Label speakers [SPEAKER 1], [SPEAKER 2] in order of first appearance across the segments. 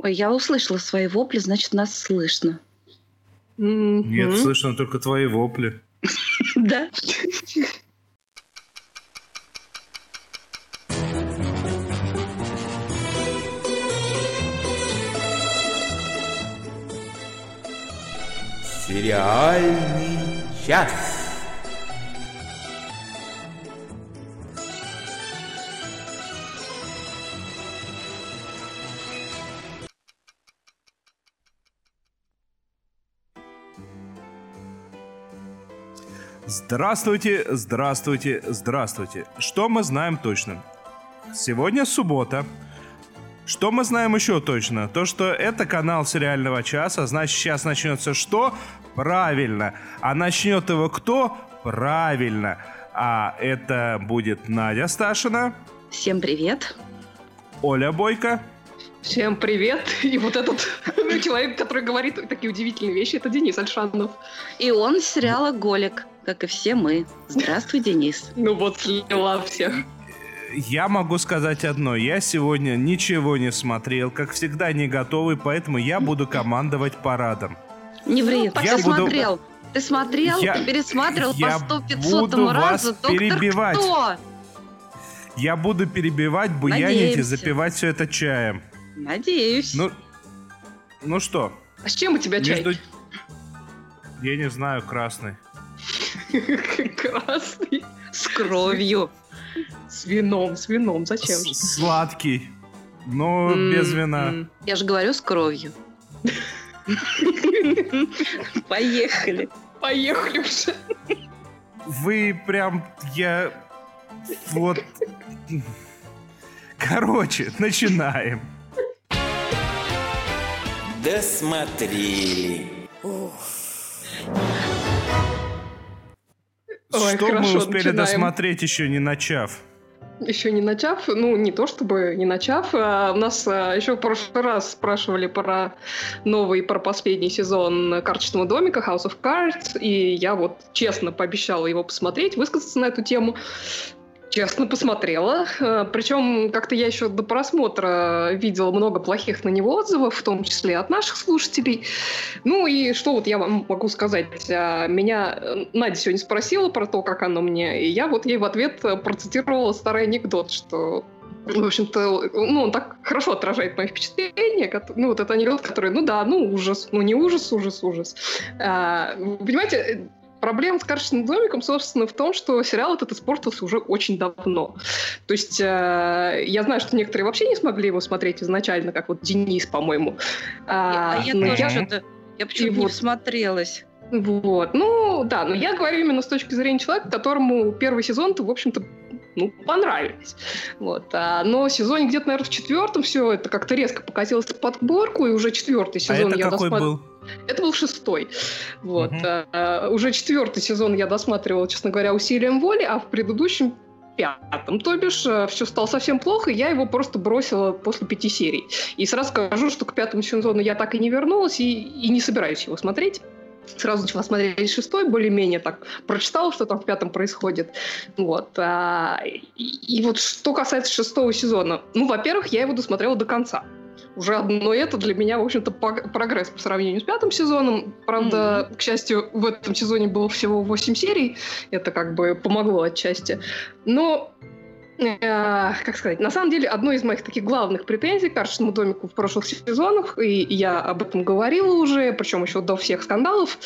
[SPEAKER 1] Ой, я услышала свои вопли, значит, нас слышно.
[SPEAKER 2] Нет, слышно только твои вопли.
[SPEAKER 1] Да.
[SPEAKER 3] Сериальный час.
[SPEAKER 2] Здравствуйте, здравствуйте, здравствуйте. Что мы знаем точно? Сегодня суббота. Что мы знаем еще точно? То, что это канал сериального часа, значит, сейчас начнется что? Правильно. А начнет его кто? Правильно. А это будет Надя Сташина.
[SPEAKER 1] Всем привет.
[SPEAKER 2] Оля Бойко.
[SPEAKER 4] Всем привет. И вот этот человек, который говорит такие удивительные вещи, это Денис Альшанов.
[SPEAKER 1] И он сериала «Голик», как и все мы. Здравствуй, Денис.
[SPEAKER 4] Ну вот, слила всех
[SPEAKER 2] я могу сказать одно. Я сегодня ничего не смотрел, как всегда не готовый, поэтому я буду командовать парадом.
[SPEAKER 1] Не ври, ну, я ты буду... смотрел. Ты смотрел, я... ты пересматривал я по 100 500 разу. Доктор
[SPEAKER 2] перебивать. кто? Я буду перебивать, буянить Надеемся. и запивать все это чаем.
[SPEAKER 1] Надеюсь.
[SPEAKER 2] Ну, ну что?
[SPEAKER 4] А с чем у тебя чай? Между...
[SPEAKER 2] Я не знаю, красный.
[SPEAKER 4] Красный?
[SPEAKER 1] С кровью.
[SPEAKER 4] С вином, с вином, зачем?
[SPEAKER 2] Сладкий, но mm-hmm. без вина.
[SPEAKER 1] Я же говорю с кровью. Поехали.
[SPEAKER 4] Поехали уже.
[SPEAKER 2] Вы прям, я... Вот... Короче, начинаем.
[SPEAKER 3] Досмотрели.
[SPEAKER 2] Ой, Что хорошо, мы успели начинаем. досмотреть, еще не начав?
[SPEAKER 4] Еще не начав, ну не то чтобы не начав, а у нас а, еще в прошлый раз спрашивали про новый, про последний сезон карточного домика House of Cards, и я вот честно пообещала его посмотреть, высказаться на эту тему. Честно посмотрела. Э, Причем как-то я еще до просмотра видела много плохих на него отзывов, в том числе от наших слушателей. Ну и что вот я вам могу сказать? А, меня э, Надя сегодня спросила про то, как оно мне, и я вот ей в ответ процитировала старый анекдот, что в общем-то, ну, он так хорошо отражает мои впечатления. Ну, вот это анекдот, который, ну да, ну ужас, ну не ужас, ужас, ужас. А, понимаете, Проблема с карточным домиком, собственно, в том, что сериал этот испортился уже очень давно. То есть э, я знаю, что некоторые вообще не смогли его смотреть изначально, как вот Денис, по-моему.
[SPEAKER 1] А, а я тоже я... что-то... Я почему-то не вот... всмотрелась.
[SPEAKER 4] Вот. Ну, да, но я говорю именно с точки зрения человека, которому первый сезон-то, в общем-то, ну, понравились. Вот. А, но сезон где-то, наверное, в четвертом все это как-то резко покатилось под горку, и уже четвертый а сезон
[SPEAKER 2] а это
[SPEAKER 4] я
[SPEAKER 2] какой досмотр... был?
[SPEAKER 4] Это был шестой. Вот. Угу. А, уже четвертый сезон я досматривала, честно говоря, усилием воли, а в предыдущем пятом, то бишь э, все стало совсем плохо, я его просто бросила после пяти серий. И сразу скажу, что к пятому сезону я так и не вернулась и, и не собираюсь его смотреть сразу начала смотреть шестой, более-менее так прочитала, что там в пятом происходит. Вот. А, и, и вот что касается шестого сезона, ну, во-первых, я его досмотрела до конца. Уже одно это для меня, в общем-то, прогресс по сравнению с пятым сезоном. Правда, mm-hmm. к счастью, в этом сезоне было всего 8 серий. Это как бы помогло отчасти. Но Э, как сказать, на самом деле, одной из моих таких главных претензий к карточному домику в прошлых сезонах, и я об этом говорила уже, причем еще до всех скандалов,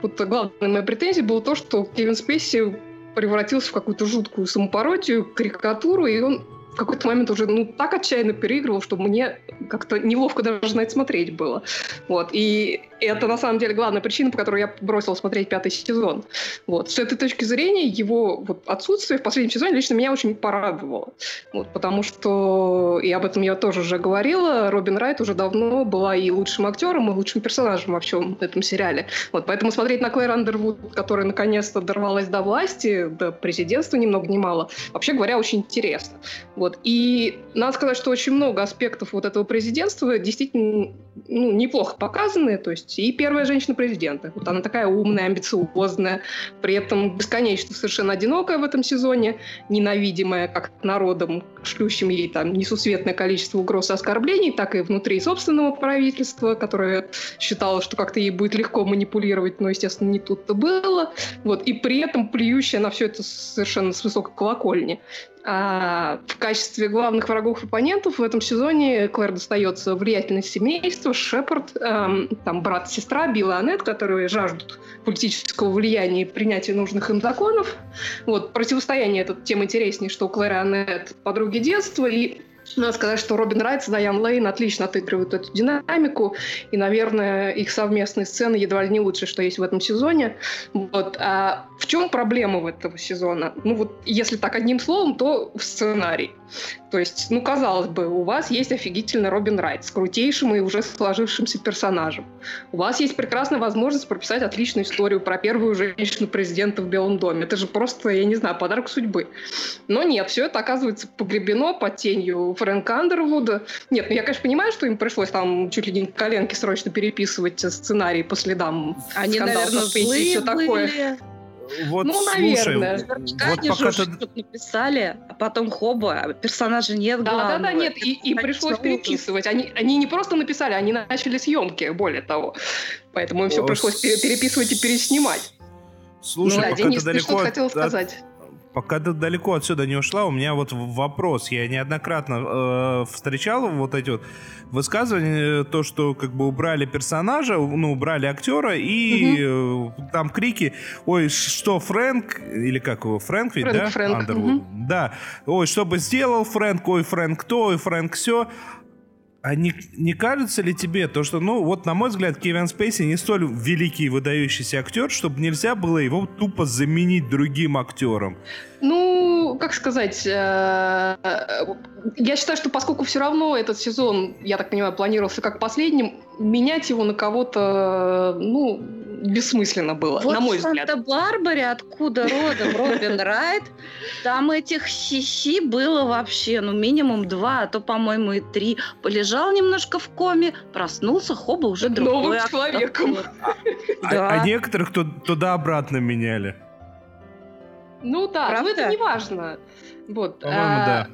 [SPEAKER 4] вот главной моей претензией было то, что Кевин Спейси превратился в какую-то жуткую самопародию, карикатуру, и он какой-то момент уже ну, так отчаянно переигрывал, что мне как-то неловко даже на это смотреть было. Вот. И это, на самом деле, главная причина, по которой я бросил смотреть пятый сезон. Вот. С этой точки зрения его вот, отсутствие в последнем сезоне лично меня очень порадовало. Вот. Потому что, и об этом я тоже уже говорила, Робин Райт уже давно была и лучшим актером, и лучшим персонажем во всем этом сериале. Вот. Поэтому смотреть на Клэр Андервуд, которая наконец-то дорвалась до власти, до президентства ни много ни мало, вообще говоря, очень интересно. Вот. Вот. И надо сказать, что очень много аспектов вот этого президентства действительно ну, неплохо показаны. То есть и первая женщина-президента. Вот она такая умная, амбициозная, при этом бесконечно совершенно одинокая в этом сезоне, ненавидимая как народом, шлющим ей там несусветное количество угроз и оскорблений, так и внутри собственного правительства, которое считало, что как-то ей будет легко манипулировать, но, естественно, не тут-то было. Вот. И при этом плюющая на все это совершенно с высокой колокольни. А в качестве главных врагов оппонентов в этом сезоне Клэр достается влиятельное семейство, Шепард, эм, там брат и сестра Билла и Аннет, которые жаждут политического влияния и принятия нужных им законов. Вот, противостояние это тем интереснее, что у Клэр и Аннет подруги детства, и надо сказать, что Робин Райтс и Дайан Лейн отлично отыгрывают эту динамику, и, наверное, их совместные сцены едва ли не лучше, что есть в этом сезоне. Вот. А в чем проблема в этого сезона? Ну вот, если так одним словом, то в сценарии. То есть, ну, казалось бы, у вас есть офигительный Робин Райт с крутейшим и уже сложившимся персонажем. У вас есть прекрасная возможность прописать отличную историю про первую женщину-президента в Белом доме. Это же просто, я не знаю, подарок судьбы. Но нет, все это оказывается погребено под тенью Фрэнка Андервуда. Нет, ну я, конечно, понимаю, что им пришлось там чуть ли не коленки срочно переписывать сценарий по следам
[SPEAKER 1] Они, наверное, злые и все такое.
[SPEAKER 2] Вот, ну, наверное. Слушай,
[SPEAKER 1] вот они пока ты... написали, а потом хоба, персонажа нет
[SPEAKER 4] Да, главного. да, да, нет, и, и пришлось переписывать. Они, они не просто написали, они начали съемки, более того. Поэтому им все пришлось переписывать и переснимать.
[SPEAKER 2] Слушай, ну, да, пока
[SPEAKER 4] Денис,
[SPEAKER 2] ты далеко
[SPEAKER 4] ты хотел сказать?
[SPEAKER 2] Пока ты далеко отсюда не ушла, у меня вот вопрос. Я неоднократно э, встречал вот эти вот высказывания, то, что как бы убрали персонажа, ну, убрали актера, и угу. э, там крики, ой, что Фрэнк, или как его, Фрэнк ведь, Фрэнк, да?
[SPEAKER 4] Фрэнк. Угу.
[SPEAKER 2] Да. Ой, что бы сделал Фрэнк, ой, Фрэнк то, ой, Фрэнк все. А не, не кажется ли тебе то, что, ну, вот, на мой взгляд, Кевин Спейси не столь великий и выдающийся актер, чтобы нельзя было его тупо заменить другим актером?
[SPEAKER 4] Ну, как сказать, э, я считаю, что поскольку все равно этот сезон, я так понимаю, планировался как последним, менять его на кого-то, ну, бессмысленно было,
[SPEAKER 1] вот
[SPEAKER 4] на мой
[SPEAKER 1] взгляд. Вот в Санта-Барбаре, откуда родом Робин Райт, там этих сиси было вообще, ну, минимум два, а то, по-моему, и три. Полежал немножко в коме, проснулся, хоба, уже другой.
[SPEAKER 4] Новым человеком.
[SPEAKER 2] А, а некоторых туда-обратно меняли.
[SPEAKER 4] Ну да, Правда? но это не важно. Вот.
[SPEAKER 2] По-моему, а, да.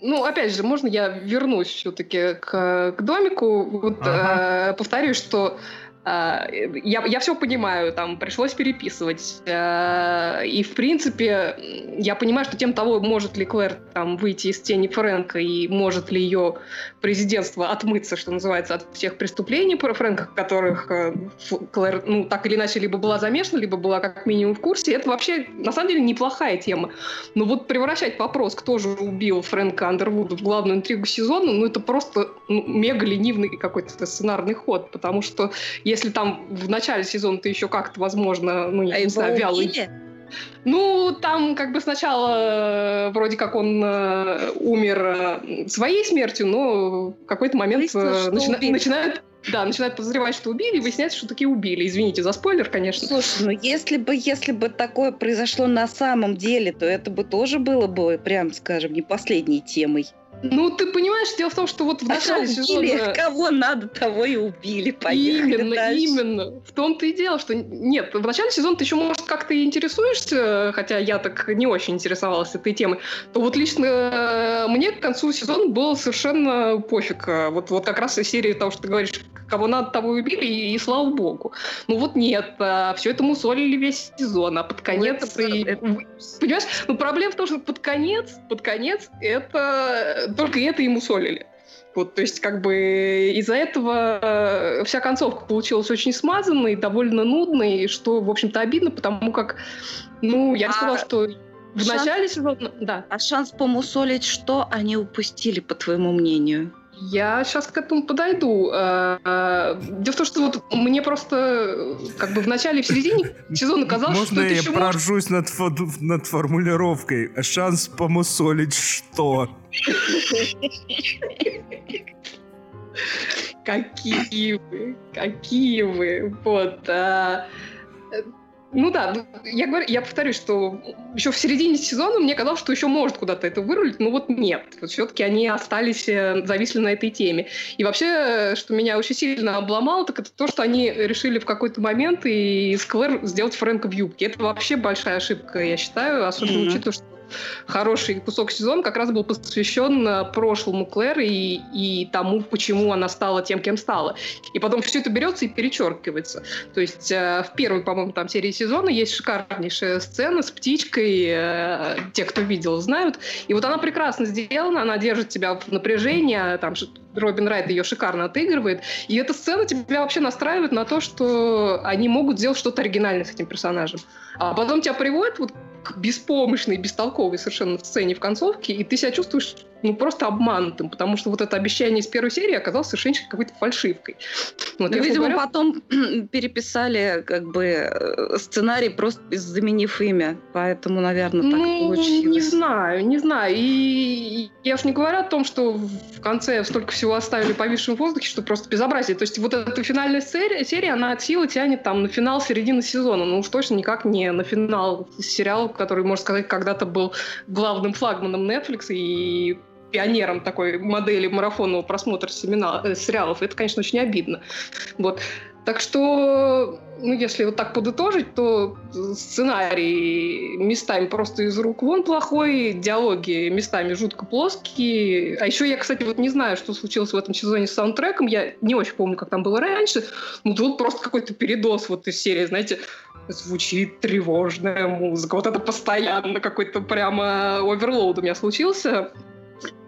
[SPEAKER 4] Ну, опять же, можно я вернусь все-таки к, к домику? Вот ага. э, повторюсь, что я, я все понимаю, там пришлось переписывать. А, и, в принципе, я понимаю, что тем того, может ли Клэр там выйти из тени Фрэнка и может ли ее президентство отмыться, что называется, от всех преступлений про Фрэнка, которых э, Клэр, ну, так или иначе, либо была замешана, либо была как минимум в курсе. Это вообще, на самом деле, неплохая тема. Но вот превращать вопрос, кто же убил Фрэнка Андервуда в главную интригу сезона, ну, это просто ну, мега ленивный какой-то сценарный ход, потому что если там в начале сезона ты еще как-то, возможно, ну, я а не знаю, вялый... Ну, там как бы сначала э, вроде как он э, умер э, своей смертью, но в какой-то момент э, начина... начинают да, начинают подозревать, что убили, и выясняется, что такие убили. Извините за спойлер, конечно.
[SPEAKER 1] Слушай, ну если бы, если бы такое произошло на самом деле, то это бы тоже было бы, прям скажем, не последней темой.
[SPEAKER 4] Ну, ты понимаешь, дело в том, что вот в начале сезона...
[SPEAKER 1] Кого надо, того и убили.
[SPEAKER 4] Поехали именно, дальше. именно. В том-то и дело, что... Нет, в начале сезона ты еще, может, как-то и интересуешься, хотя я так не очень интересовалась этой темой, то вот лично э, мне к концу сезона было совершенно пофиг. Вот, вот как раз из серии того, что ты говоришь, кого надо, того и убили, и, и слава богу. Ну вот нет, а, все это мусолили весь сезон, а под ну, конец... Это, и, это... Понимаешь? Ну проблема в том, что под конец, под конец это только это ему солили. Вот, то есть, как бы из-за этого э, вся концовка получилась очень смазанной, довольно нудной, что, в общем-то, обидно, потому как, ну, я а сказала, что в шанс... начале сезона... Да.
[SPEAKER 1] А шанс помусолить что они упустили, по твоему мнению?
[SPEAKER 4] Я сейчас к этому подойду. Э, э, дело в том, что вот мне просто как бы в начале и в середине сезона казалось,
[SPEAKER 2] Можно
[SPEAKER 4] что это
[SPEAKER 2] я
[SPEAKER 4] еще
[SPEAKER 2] проржусь над, над формулировкой? Шанс помусолить что?
[SPEAKER 4] Какие вы, какие вы. Вот. Ну да, я говорю, я повторюсь, что еще в середине сезона мне казалось, что еще может куда-то это вырулить, но вот нет. Вот все-таки они остались, э, зависли на этой теме. И вообще, что меня очень сильно обломало, так это то, что они решили в какой-то момент и Сквер сделать Фрэнка в юбке. Это вообще большая ошибка, я считаю, особенно mm-hmm. учитывая, что хороший кусок сезона как раз был посвящен э, прошлому Клэр и, и тому, почему она стала тем, кем стала. И потом все это берется и перечеркивается. То есть э, в первой, по-моему, там серии сезона есть шикарнейшая сцена с птичкой. Э, те, кто видел, знают. И вот она прекрасно сделана, она держит тебя в напряжении, там Робин Райт ее шикарно отыгрывает. И эта сцена тебя вообще настраивает на то, что они могут сделать что-то оригинальное с этим персонажем. А потом тебя приводят вот к беспомощной, бестолковой совершенно сцене в концовке, и ты себя чувствуешь ну, просто обманутым, потому что вот это обещание из первой серии оказалось совершенно какой-то фальшивкой.
[SPEAKER 1] Вот, ну, видимо, говоря... потом переписали как бы э, сценарий, просто заменив имя, поэтому, наверное, так ну, получилось.
[SPEAKER 4] Не знаю, не знаю. И я уж не говорю о том, что в конце столько всего оставили повисшим в воздухе, что просто безобразие. То есть вот эта финальная серия, серия она от силы тянет там на финал середины сезона, ну уж точно никак не на финал сериала, который, можно сказать, когда-то был главным флагманом Netflix и пионером такой модели марафонного просмотра семена, э, сериалов. Это, конечно, очень обидно. Вот. Так что, ну, если вот так подытожить, то сценарий местами просто из рук вон плохой, диалоги местами жутко плоские. А еще я, кстати, вот не знаю, что случилось в этом сезоне с саундтреком. Я не очень помню, как там было раньше. Ну, тут просто какой-то передос вот из серии, знаете, звучит тревожная музыка. Вот это постоянно какой-то прямо оверлоуд у меня случился.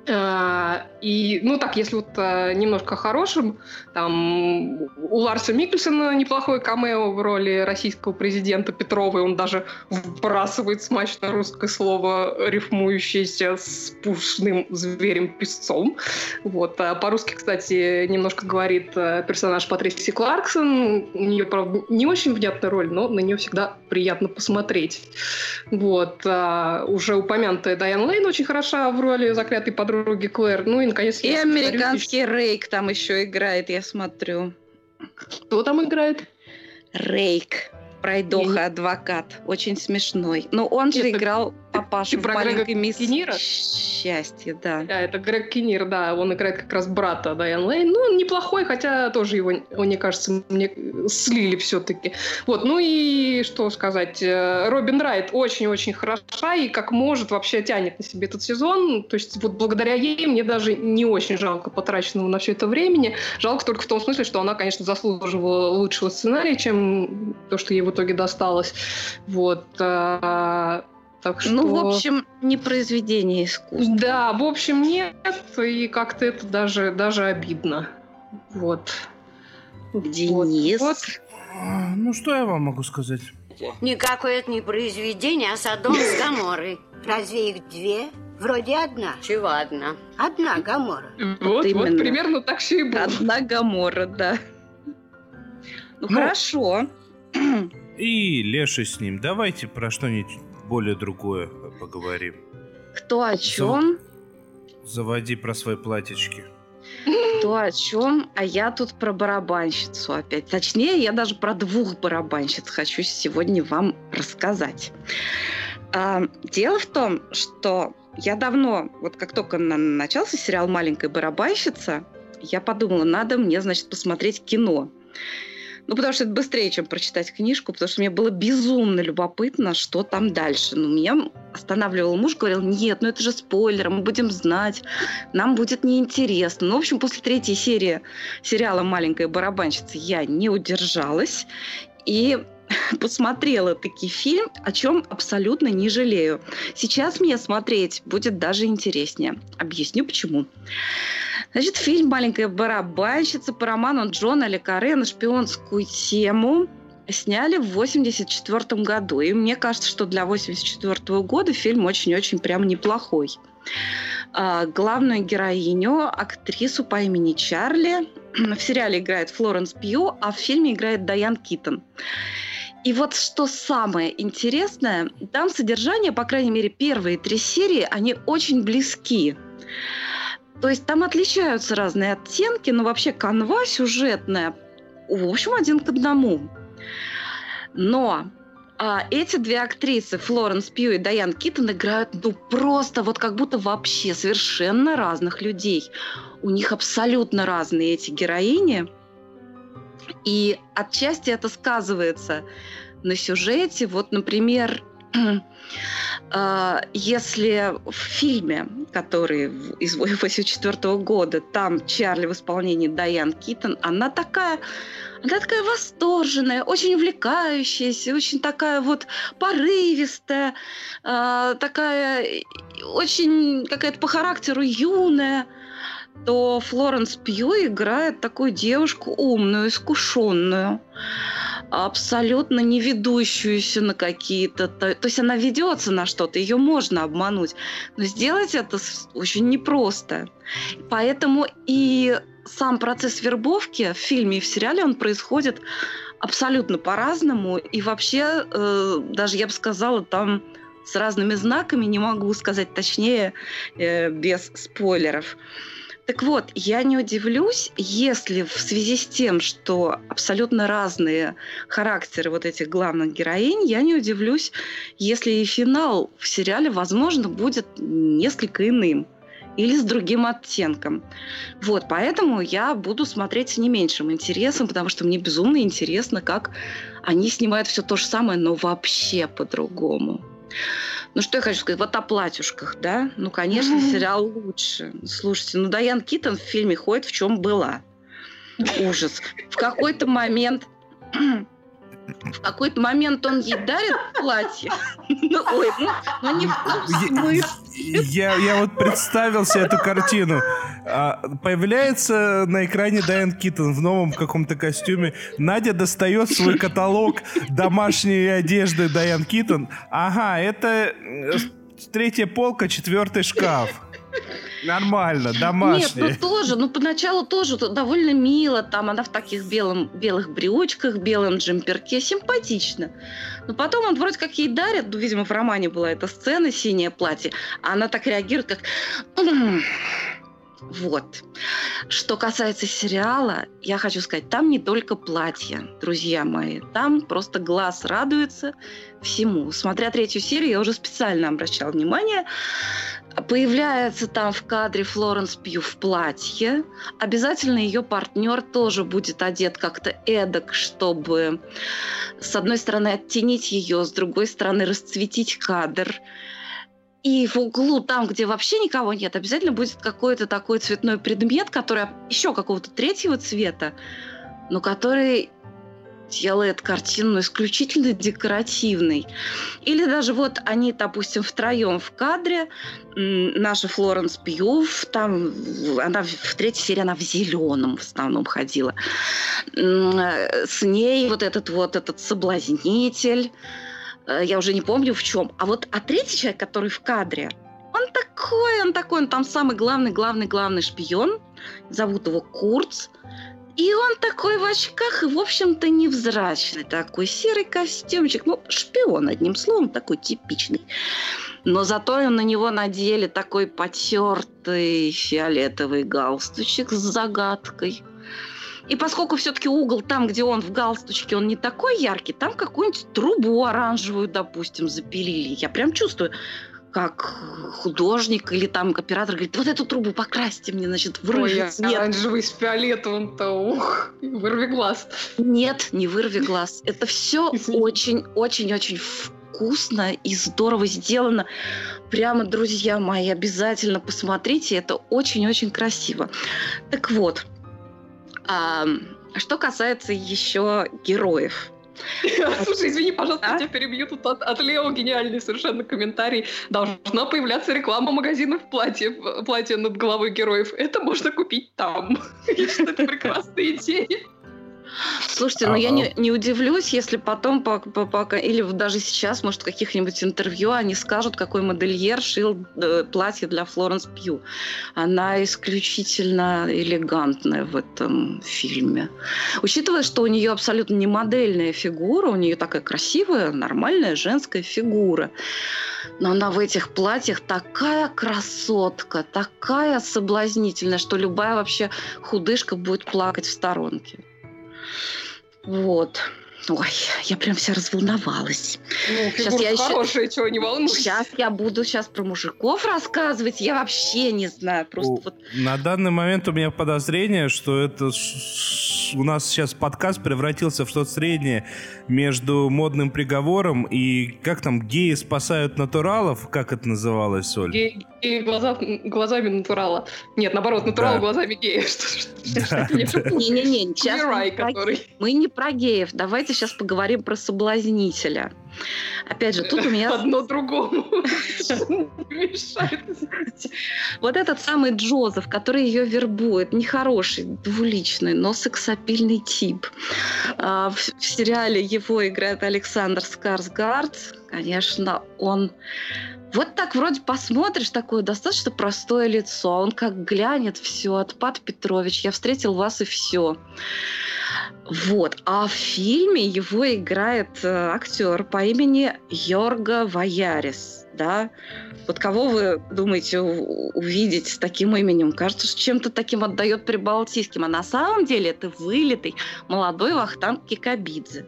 [SPEAKER 4] А, и, ну так, если вот а, немножко хорошим, там у Ларса Микельсона неплохой камео в роли российского президента Петрова, и он даже вбрасывает смачно русское слово, рифмующееся с пушным зверем-песцом. Вот. А по-русски, кстати, немножко говорит персонаж Патриси Кларксон. У нее, правда, не очень внятная роль, но на нее всегда приятно посмотреть. Вот. А уже упомянутая Дайан Лейн очень хороша в роли заклятой подруги подруги Клэр. Ну и, наконец...
[SPEAKER 1] И американский Рейк там еще играет, я смотрю.
[SPEAKER 4] Кто там играет?
[SPEAKER 1] Рейк. Пройдоха, адвокат. Очень смешной. Но он же Это... играл папашу в маленькой мисс
[SPEAKER 4] Кинира?
[SPEAKER 1] Счастье, да.
[SPEAKER 4] Да, это Грег Кинир, да. Он играет как раз брата Дайан Лейн. Ну, он неплохой, хотя тоже его, мне кажется, мне слили все-таки. Вот, ну и что сказать. Э, Робин Райт очень-очень хороша и как может вообще тянет на себе этот сезон. То есть вот благодаря ей мне даже не очень жалко потраченного на все это времени. Жалко только в том смысле, что она, конечно, заслуживала лучшего сценария, чем то, что ей в итоге досталось. Вот. А,
[SPEAKER 1] так что... Ну, в общем, не произведение искусства.
[SPEAKER 4] Да, в общем, нет, и как-то это даже, даже обидно. Вот.
[SPEAKER 1] Денис. Вот, вот.
[SPEAKER 2] Ну, что я вам могу сказать?
[SPEAKER 5] Никакое это не произведение, а Содом с Гаморой. Разве их две? Вроде одна.
[SPEAKER 1] Чего одна?
[SPEAKER 5] Одна Гамора.
[SPEAKER 4] Вот, вот, вот примерно так все и было.
[SPEAKER 1] Одна Гамора, да. Ну, ну хорошо.
[SPEAKER 2] И Леша с ним. Давайте про что-нибудь более другое поговорим.
[SPEAKER 1] Кто о чем?
[SPEAKER 2] Заводи про свои платьички.
[SPEAKER 1] Кто о чем? А я тут про барабанщицу опять. Точнее, я даже про двух барабанщиц хочу сегодня вам рассказать. А, дело в том, что я давно, вот как только начался сериал «Маленькая барабанщица», я подумала, надо мне, значит, посмотреть кино. Ну, потому что это быстрее, чем прочитать книжку, потому что мне было безумно любопытно, что там дальше. Но ну, меня останавливал муж, говорил, нет, ну это же спойлер, мы будем знать, нам будет неинтересно. Ну, в общем, после третьей серии сериала «Маленькая барабанщица» я не удержалась и посмотрела таки фильм, о чем абсолютно не жалею. Сейчас мне смотреть будет даже интереснее. Объясню почему. Значит, фильм «Маленькая барабанщица» по роману Джона Ле на шпионскую тему сняли в 84 году. И мне кажется, что для 84 года фильм очень-очень прям неплохой. А, главную героиню, актрису по имени Чарли, в сериале играет Флоренс Пью, а в фильме играет Дайан Китон. И вот что самое интересное, там содержание, по крайней мере, первые три серии, они очень близки. То есть там отличаются разные оттенки, но вообще канва сюжетная, в общем, один к одному. Но А эти две актрисы, Флоренс Пью и Дайан Киттон, играют ну просто вот как будто вообще совершенно разных людей. У них абсолютно разные эти героини. И отчасти это сказывается на сюжете. Вот, например, если в фильме, который из 1984 года, там Чарли в исполнении Дайан Китон, она такая, она такая восторженная, очень увлекающаяся, очень такая вот порывистая, а, такая очень какая-то по характеру юная то Флоренс Пью играет такую девушку умную, искушенную абсолютно не ведущуюся на какие-то... То, то есть она ведется на что-то, ее можно обмануть, но сделать это очень непросто. Поэтому и сам процесс вербовки в фильме и в сериале, он происходит абсолютно по-разному. И вообще, э, даже я бы сказала, там с разными знаками, не могу сказать точнее, э, без спойлеров. Так вот, я не удивлюсь, если в связи с тем, что абсолютно разные характеры вот этих главных героинь, я не удивлюсь, если и финал в сериале, возможно, будет несколько иным или с другим оттенком. Вот, поэтому я буду смотреть с не меньшим интересом, потому что мне безумно интересно, как они снимают все то же самое, но вообще по-другому. Ну, что я хочу сказать, вот о платьюшках, да? Ну, конечно, сериал лучше. Слушайте, ну, Дайан Китон в фильме ходит в чем была. Ужас. В какой-то момент в какой-то момент он ей дарит платье. Ну, ой, ну, ну не в том смысле.
[SPEAKER 2] Я, я вот представил себе эту картину. А, появляется на экране Дайан Китон в новом каком-то костюме. Надя достает свой каталог домашней одежды Дайан Китон. Ага, это э, третья полка, четвертый шкаф. Нормально, домашняя.
[SPEAKER 1] Нет, ну тоже, ну поначалу тоже довольно мило, там она в таких белом, белых брючках, белом джемперке, симпатично. Но потом он вроде как ей дарит, ну, видимо, в романе была эта сцена, синее платье, а она так реагирует, как... Вот. Что касается сериала, я хочу сказать, там не только платье, друзья мои. Там просто глаз радуется всему. Смотря третью серию, я уже специально обращала внимание Появляется там в кадре Флоренс Пью в платье. Обязательно ее партнер тоже будет одет как-то эдак, чтобы с одной стороны оттенить ее, с другой стороны расцветить кадр. И в углу, там, где вообще никого нет, обязательно будет какой-то такой цветной предмет, который еще какого-то третьего цвета, но который делает картину исключительно декоративной. Или даже вот они, допустим, втроем в кадре, наша Флоренс Пьюв, там она в третьей серии она в зеленом в основном ходила. С ней вот этот вот этот соблазнитель, э, я уже не помню в чем. А вот а третий человек, который в кадре, он такой, он такой, он там самый главный, главный, главный шпион. Зовут его Курц. И он такой в очках, и, в общем-то, невзрачный такой серый костюмчик. Ну, шпион, одним словом, такой типичный. Но зато на него надели такой потертый фиолетовый галстучек с загадкой. И поскольку все-таки угол там, где он в галстучке, он не такой яркий, там какую-нибудь трубу оранжевую, допустим, запилили. Я прям чувствую, как художник или там оператор говорит, вот эту трубу покрасьте мне, значит, в рыжий Ой, цвет.
[SPEAKER 4] оранжевый с фиолетовым-то, ух, вырви глаз.
[SPEAKER 1] Нет, не вырви глаз. Это все очень-очень-очень вкусно и здорово сделано. Прямо, друзья мои, обязательно посмотрите, это очень-очень красиво. Так вот, а, что касается еще героев.
[SPEAKER 4] Слушай, извини, пожалуйста, а? тебя перебью. Тут от, от Лео гениальный совершенно комментарий. Должна появляться реклама магазинов платьев, платья над головой героев. Это можно купить там. Я считаю, это прекрасная идея.
[SPEAKER 1] Слушайте, ну я не, не удивлюсь, если потом, по, по, по, или даже сейчас, может, в каких-нибудь интервью они скажут, какой модельер шил э, платье для Флоренс Пью. Она исключительно элегантная в этом фильме. Учитывая, что у нее абсолютно не модельная фигура, у нее такая красивая, нормальная женская фигура. Но она в этих платьях такая красотка, такая соблазнительная, что любая вообще худышка будет плакать в сторонке. Вот. Ой, я прям вся разволновалась.
[SPEAKER 4] Ну, фигурка
[SPEAKER 1] я еще-
[SPEAKER 4] хорошая, чего не волнуйся.
[SPEAKER 1] Сейчас я буду сейчас про мужиков рассказывать. Я вообще не знаю. Просто
[SPEAKER 2] У-
[SPEAKER 1] вот
[SPEAKER 2] На данный момент у меня подозрение, что это у нас сейчас подкаст превратился в что-то среднее между модным приговором и как там геи спасают натуралов, как это называлось, Соль?
[SPEAKER 4] Гей, гей глаза, глазами натурала. Нет, наоборот, натурал
[SPEAKER 2] Да.
[SPEAKER 4] глазами гея.
[SPEAKER 1] Не-не-не, сейчас мы,
[SPEAKER 4] который...
[SPEAKER 1] не про геев. Давайте сейчас поговорим про соблазнителя. Опять же, тут у меня
[SPEAKER 4] Одно другому мешает.
[SPEAKER 1] вот этот самый Джозеф, который ее вербует, нехороший, двуличный, но сексапильный тип. А, в сериале его играет Александр Скарсгард. Конечно, он вот так вроде посмотришь, такое достаточно простое лицо. Он как глянет, все, отпад Петрович, я встретил вас и все. Вот. А в фильме его играет э, актер по имени Йорга Ваярис. Да? Вот кого вы думаете увидеть с таким именем? Кажется, что чем-то таким отдает прибалтийским. А на самом деле это вылитый молодой Вахтанг Кикабидзе.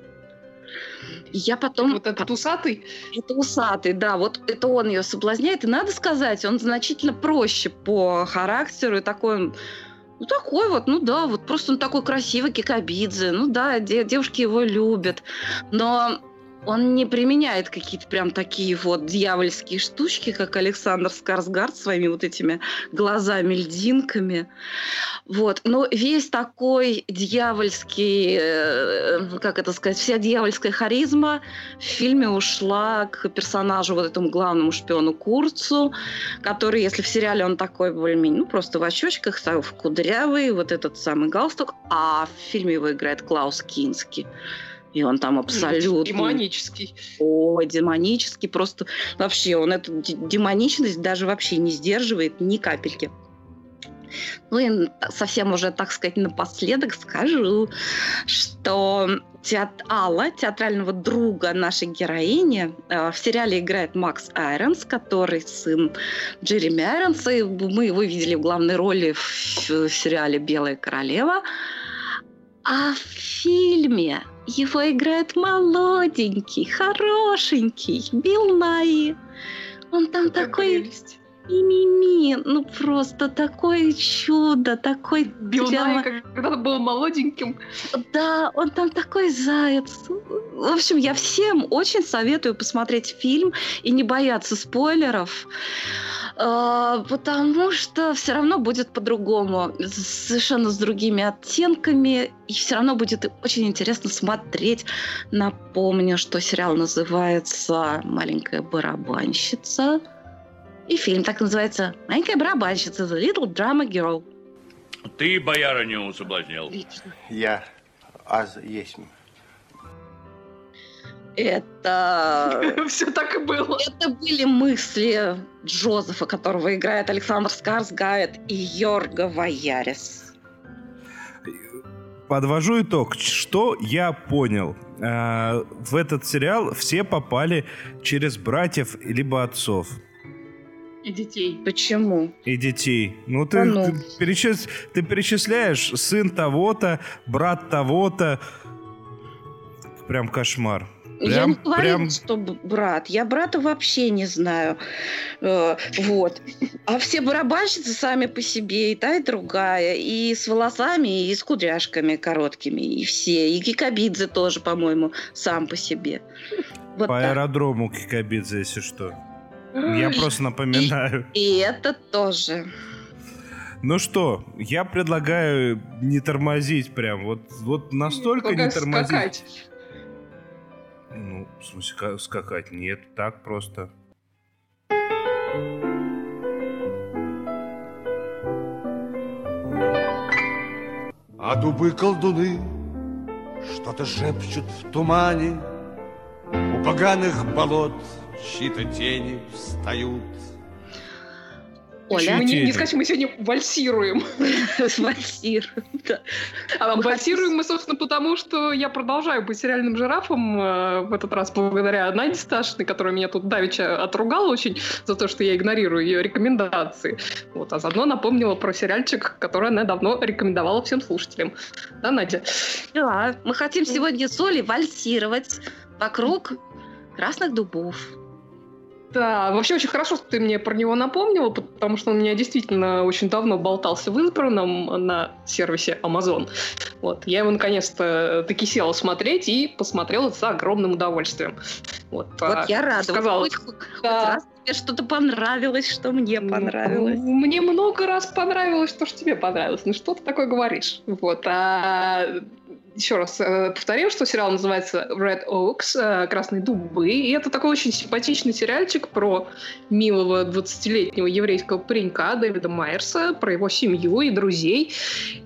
[SPEAKER 1] Я потом...
[SPEAKER 4] Вот этот усатый.
[SPEAKER 1] Это усатый, да, вот это он ее соблазняет. И надо сказать, он значительно проще по характеру и такой он, ну такой вот, ну да, вот просто он такой красивый, Кикабидзе, ну да, де- девушки его любят, но он не применяет какие-то прям такие вот дьявольские штучки, как Александр Скарсгард своими вот этими глазами-льдинками. Вот. Но весь такой дьявольский, э, как это сказать, вся дьявольская харизма в фильме ушла к персонажу, вот этому главному шпиону Курцу, который, если в сериале он такой более-менее, ну, просто в очочках, в кудрявый, вот этот самый галстук, а в фильме его играет Клаус Кински. И он там абсолютно...
[SPEAKER 4] Демонический.
[SPEAKER 1] О, демонический, просто вообще он эту демоничность даже вообще не сдерживает ни капельки. Ну и совсем уже, так сказать, напоследок скажу, что теат- Алла, театрального друга нашей героини, э, в сериале играет Макс Айронс, который сын Джереми Айронса. И мы его видели в главной роли в сериале «Белая королева». А в фильме его играет молоденький, хорошенький Билл Найи. Он там такой
[SPEAKER 4] прелесть.
[SPEAKER 1] Мимими, ну просто такое чудо, такой
[SPEAKER 4] Билл
[SPEAKER 1] прямо-
[SPEAKER 4] Най, когда был молоденьким.
[SPEAKER 1] да, он там такой заяц. В общем, я всем очень советую посмотреть фильм и не бояться спойлеров, э, потому что все равно будет по-другому, совершенно с другими оттенками, и все равно будет очень интересно смотреть. Напомню, что сериал называется «Маленькая барабанщица», и фильм так называется «Маленькая барабанщица» «The Little Drama Girl».
[SPEAKER 6] Ты боярыню соблазнял.
[SPEAKER 1] Отлично.
[SPEAKER 3] Я аз есть.
[SPEAKER 1] Это
[SPEAKER 4] Все так и было.
[SPEAKER 1] Это были мысли Джозефа, которого играет Александр Скарсгайд и Йорга Ваярис.
[SPEAKER 2] Подвожу итог. Что я понял? А, В этот сериал все попали через братьев либо отцов
[SPEAKER 4] И детей.
[SPEAKER 1] Почему?
[SPEAKER 2] и детей. Ну, ты,
[SPEAKER 1] Да ну.
[SPEAKER 2] ты перечис- ты перечисляешь сын того-то, брат того-то. Прям кошмар.
[SPEAKER 1] я не
[SPEAKER 2] Прям-
[SPEAKER 1] говорю,
[SPEAKER 2] прям-
[SPEAKER 1] что брат. Я брата вообще не знаю. Э, вот. А все барабанщицы сами по себе, и та, и другая. И с волосами, и с кудряшками короткими. И все. И Кикабидзе тоже, по-моему, сам по себе. Вот
[SPEAKER 2] По
[SPEAKER 1] так.
[SPEAKER 2] аэродрому Кикабидзе, если что. Я просто напоминаю.
[SPEAKER 1] И это тоже.
[SPEAKER 2] Ну что, я предлагаю не тормозить прям. Вот, вот настолько не
[SPEAKER 4] Как
[SPEAKER 2] тормозить.
[SPEAKER 4] скакать.
[SPEAKER 2] Ну, в смысле, ка- скакать? Нет, так просто.
[SPEAKER 3] А дубы-колдуны что-то шепчут в тумане, У поганых болот чьи-то тени встают.
[SPEAKER 1] Оля,
[SPEAKER 4] Мы не, не сказать, мы сегодня вальсируем.
[SPEAKER 1] вальсируем, да.
[SPEAKER 4] А
[SPEAKER 1] Мы
[SPEAKER 4] вальсируем мы, собственно, потому что я продолжаю быть сериальным жирафом э, в этот раз благодаря Наде Сташиной, которая меня тут давеча отругала очень за то, что я игнорирую ее рекомендации. Вот, а заодно напомнила про сериальчик, который она давно рекомендовала всем слушателям. Да, Надя?
[SPEAKER 1] Да, мы хотим сегодня с Олей вальсировать вокруг красных дубов.
[SPEAKER 4] Да, вообще очень хорошо, что ты мне про него напомнила, потому что он у меня действительно очень давно болтался в избранном на сервисе Amazon. Вот, я его наконец-то таки села смотреть и посмотрела с огромным удовольствием. Вот, а,
[SPEAKER 1] Вот я рада.
[SPEAKER 4] сказала,
[SPEAKER 1] Хоть, хоть
[SPEAKER 4] да.
[SPEAKER 1] раз тебе что-то понравилось, что мне понравилось.
[SPEAKER 4] Мне много раз понравилось то, что тебе понравилось. Ну что ты такое говоришь? Вот. А еще раз э, повторю, что сериал называется Red Oaks, э, Красные дубы. И это такой очень симпатичный сериальчик про милого 20-летнего еврейского паренька Дэвида Майерса, про его семью и друзей.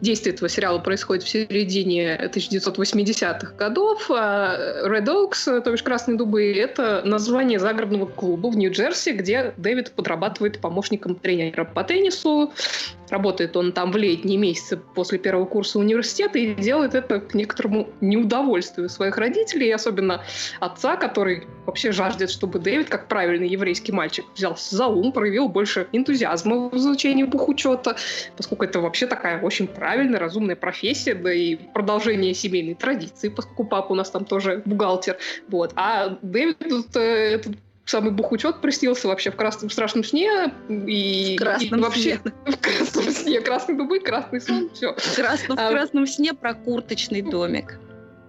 [SPEAKER 4] Действие этого сериала происходит в середине 1980-х годов. А Red Oaks, э, то бишь Красные дубы, это название загородного клуба в Нью-Джерси, где Дэвид подрабатывает помощником тренера по теннису. Работает он там в летние месяцы после первого курса университета и делает это к некоторому неудовольствию своих родителей, и особенно отца, который вообще жаждет, чтобы Дэвид, как правильный еврейский мальчик, взялся за ум, проявил больше энтузиазма в изучении бухучета, поскольку это вообще такая очень правильная, разумная профессия, да и продолжение семейной традиции, поскольку папа у нас там тоже бухгалтер. Вот. А Дэвид этот самый бухучет приснился вообще в красном страшном сне и,
[SPEAKER 1] В красном
[SPEAKER 4] и вообще
[SPEAKER 1] сне.
[SPEAKER 4] в красном сне, красные дубы, красный сон, все.
[SPEAKER 1] В красном,
[SPEAKER 4] А-
[SPEAKER 1] в красном сне про курточный домик.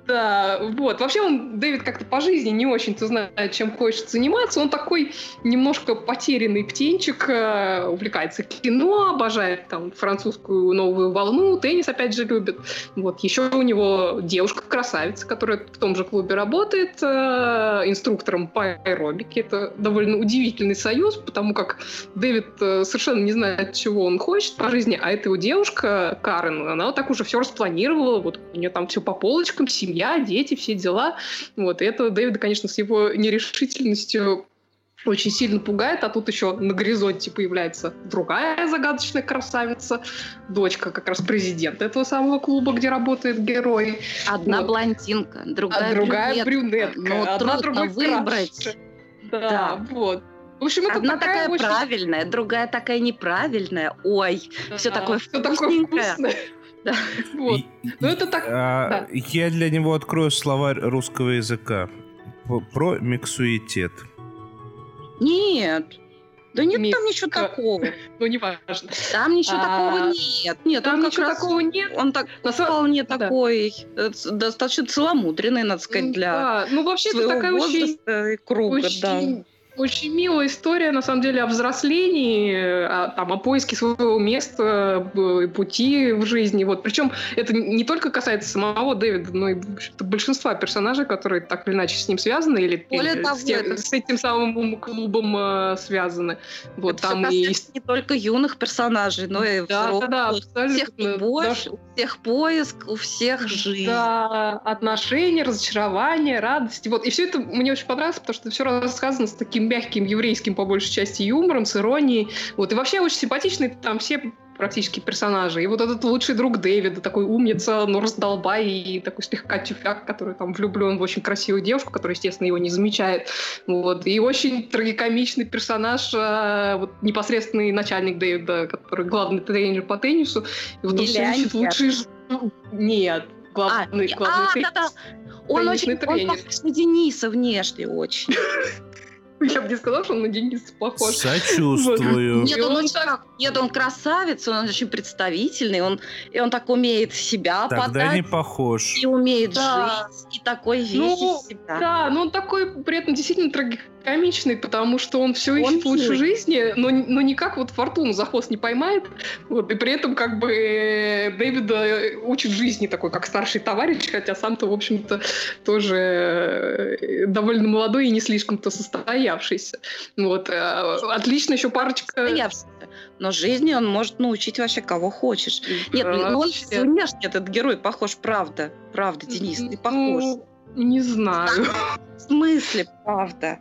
[SPEAKER 4] Да, вот. Вообще он, Дэвид, как-то по жизни не очень-то знает, чем хочет заниматься. Он такой немножко потерянный птенчик, э, увлекается кино, обожает там французскую новую волну, теннис опять же любит. Вот. Еще у него девушка-красавица, которая в том же клубе работает, э, инструктором по аэробике. Это довольно удивительный союз, потому как Дэвид э, совершенно не знает, чего он хочет по жизни, а эта его девушка, Карен, она вот так уже все распланировала, вот у нее там все по полочкам, семья, дети, все дела. Вот, и это Дэвида, конечно, с его нерешительностью очень сильно пугает, а тут еще на горизонте появляется другая загадочная красавица, дочка как раз президента этого самого клуба, где работает герой,
[SPEAKER 1] Одна
[SPEAKER 4] Вот.
[SPEAKER 1] блондинка, другая,
[SPEAKER 4] а другая
[SPEAKER 1] брюнетка.
[SPEAKER 4] брюнетка,
[SPEAKER 1] Но
[SPEAKER 4] одна
[SPEAKER 1] трудно выбрать.
[SPEAKER 4] краше. Да,
[SPEAKER 1] Да.
[SPEAKER 4] вот. В общем, это
[SPEAKER 1] Одна такая,
[SPEAKER 4] очень-
[SPEAKER 1] правильная, другая такая неправильная. Ой, все
[SPEAKER 4] Да,
[SPEAKER 1] такое
[SPEAKER 4] всё такое
[SPEAKER 1] вкусненькое.
[SPEAKER 4] вкусное.
[SPEAKER 1] Да.
[SPEAKER 4] Вот. Ну, это так-
[SPEAKER 2] а,
[SPEAKER 4] да.
[SPEAKER 2] Я для него открою словарь русского языка. Про миксуитет.
[SPEAKER 1] Нет. Да нет там
[SPEAKER 4] Микс-
[SPEAKER 1] ничего такого.
[SPEAKER 4] Ну, не важно.
[SPEAKER 1] Там ничего
[SPEAKER 4] А,
[SPEAKER 1] такого нет. Нет,
[SPEAKER 4] Там
[SPEAKER 1] он как
[SPEAKER 4] ничего
[SPEAKER 1] раз...
[SPEAKER 4] такого нет.
[SPEAKER 1] Он так
[SPEAKER 4] На
[SPEAKER 1] вполне
[SPEAKER 4] да.
[SPEAKER 1] такой, э, достаточно целомудренный, надо сказать, для
[SPEAKER 4] Да, ну вообще это
[SPEAKER 1] своего
[SPEAKER 4] такая очень,
[SPEAKER 1] и круга, да.
[SPEAKER 4] Очень, милая история, на самом деле, о взрослении, о, там, о поиске своего места, б- пути в жизни. Вот. Причем это не только касается самого Дэвида, но и большинства персонажей, которые так или иначе с ним связаны, или,
[SPEAKER 1] Более
[SPEAKER 4] или
[SPEAKER 1] того,
[SPEAKER 4] с, тем-
[SPEAKER 1] это-
[SPEAKER 4] с этим самым клубом э, связаны. Вот
[SPEAKER 1] Это
[SPEAKER 4] там и
[SPEAKER 1] не только юных персонажей, но и
[SPEAKER 4] Да, да, да,
[SPEAKER 1] взрослых. У всех
[SPEAKER 4] абсолютно.
[SPEAKER 1] любовь,
[SPEAKER 4] Даже-
[SPEAKER 1] у всех поиск, у всех жизнь.
[SPEAKER 4] Да, отношения, разочарования, радости. Вот. И все это мне очень понравилось, потому что все рассказано с таким мягким еврейским, по большей части, юмором, с иронией. Вот. И вообще очень симпатичные там все практически персонажи. И вот этот лучший друг Дэвида, такой умница, но раздолбай и такой слегка тюфяк, который там влюблен в очень красивую девушку, которая, естественно, его не замечает. Вот. И очень трагикомичный персонаж, а, вот, непосредственный начальник Дэвида, который главный тренер по теннису. И вот он
[SPEAKER 1] Миллионер.
[SPEAKER 4] ищет лучшие... ж- Нет,
[SPEAKER 1] А,
[SPEAKER 4] главный,
[SPEAKER 1] и-
[SPEAKER 4] главный
[SPEAKER 1] а,
[SPEAKER 4] тренер.
[SPEAKER 1] да-да. Он
[SPEAKER 4] теннисный
[SPEAKER 1] очень он
[SPEAKER 4] тренер.
[SPEAKER 1] похож на Дениса внешне очень.
[SPEAKER 4] Я бы не сказала, что он на Дениса похож.
[SPEAKER 2] Сочувствую.
[SPEAKER 1] Нет, он
[SPEAKER 4] он так-
[SPEAKER 1] нет, он красавец, он очень представительный, он, и он так умеет себя
[SPEAKER 2] Тогда
[SPEAKER 1] подать,
[SPEAKER 2] не похож.
[SPEAKER 1] и умеет
[SPEAKER 4] Да.
[SPEAKER 1] жить, и такой весь
[SPEAKER 4] Ну,
[SPEAKER 1] из себя.
[SPEAKER 4] Да, но он такой при этом действительно трагикомичный, потому что он все
[SPEAKER 1] Он
[SPEAKER 4] ищет лучше жизни, но, но никак вот фортуну за хвост не поймает. Вот, и при этом как бы э, Дэвида э, учит жизни такой, как старший товарищ, хотя сам-то, в общем-то, тоже э, довольно молодой и не слишком-то состоявшийся. Вот. Отлично еще парочка...
[SPEAKER 1] Состоявшийся. Но жизни он может научить вообще кого хочешь. Нет,
[SPEAKER 4] Да,
[SPEAKER 1] ну он внешне этот герой похож, правда. Правда, Денис, ты похож.
[SPEAKER 4] Ну, Не знаю.
[SPEAKER 1] В смысле, правда?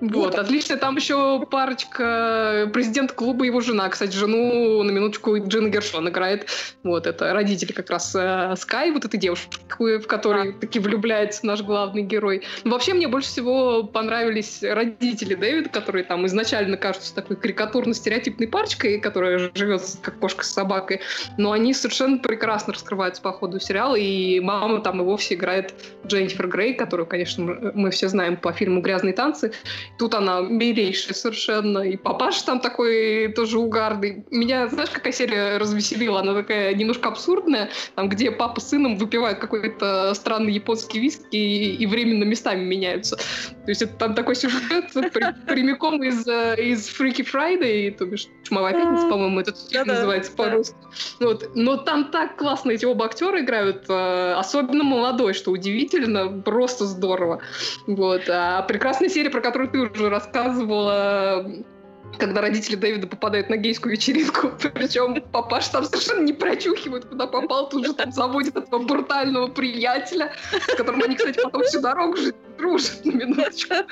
[SPEAKER 4] Вот, отлично. Там еще парочка, э, президент клуба, его жена, кстати, жену, на минуточку, Джина Гершон играет. Вот, это родители как раз э, Скай, вот этой девушки, в которой таки влюбляется наш главный герой. Но вообще мне больше всего понравились родители Дэвида, которые там изначально кажутся такой карикатурно-стереотипной парочкой, которая живет как кошка с собакой, но они совершенно прекрасно раскрываются по ходу сериала, и мама там и вовсе играет Дженнифер Грей, которую, конечно, мы все знаем по фильму «Грязные танцы», Тут она милейшая совершенно. И папаша там такой тоже угарный. Меня, знаешь, какая серия развеселила? Она такая немножко абсурдная, там, где папа с сыном выпивают какой-то странный японский виски и, и временно местами меняются. То есть это там такой сюжет прямиком из, э, из Freaky Friday, то бишь Чумовая пятница, по-моему, этот фильм называется по-русски. Вот. Но там так классно эти оба актера играют, э, особенно молодой, что удивительно, просто здорово. Вот. А прекрасная серия, про которую ты уже рассказывала, когда родители Дэвида попадают на гейскую вечеринку, причем папаш там совершенно не прочухивают, куда попал, тут же там заводит этого брутального приятеля, с которым они, кстати, потом всю дорогу жить дружат на минуточку.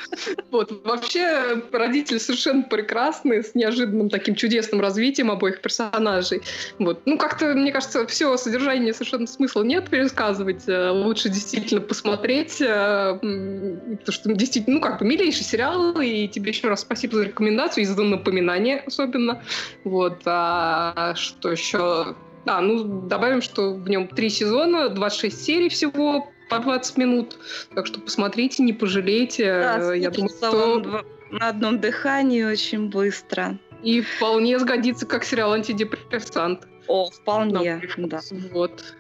[SPEAKER 4] Вот. Вообще родители совершенно прекрасные, с неожиданным таким чудесным развитием обоих персонажей. Вот. Ну, как-то, мне кажется, все содержание совершенно смысла нет пересказывать. Э, лучше действительно посмотреть, э, потому что действительно, ну, как бы милейший сериал, и тебе еще раз спасибо за рекомендацию и за напоминание особенно. Вот. А что еще? А, ну, добавим, что в нем три сезона, 26 серий всего, по 20 минут. Так что посмотрите, не пожалейте. Да, Я думаю, что...
[SPEAKER 1] На одном дыхании очень быстро.
[SPEAKER 4] И вполне сгодится как сериал антидепрессант.
[SPEAKER 1] О, вполне, да.
[SPEAKER 4] Вот.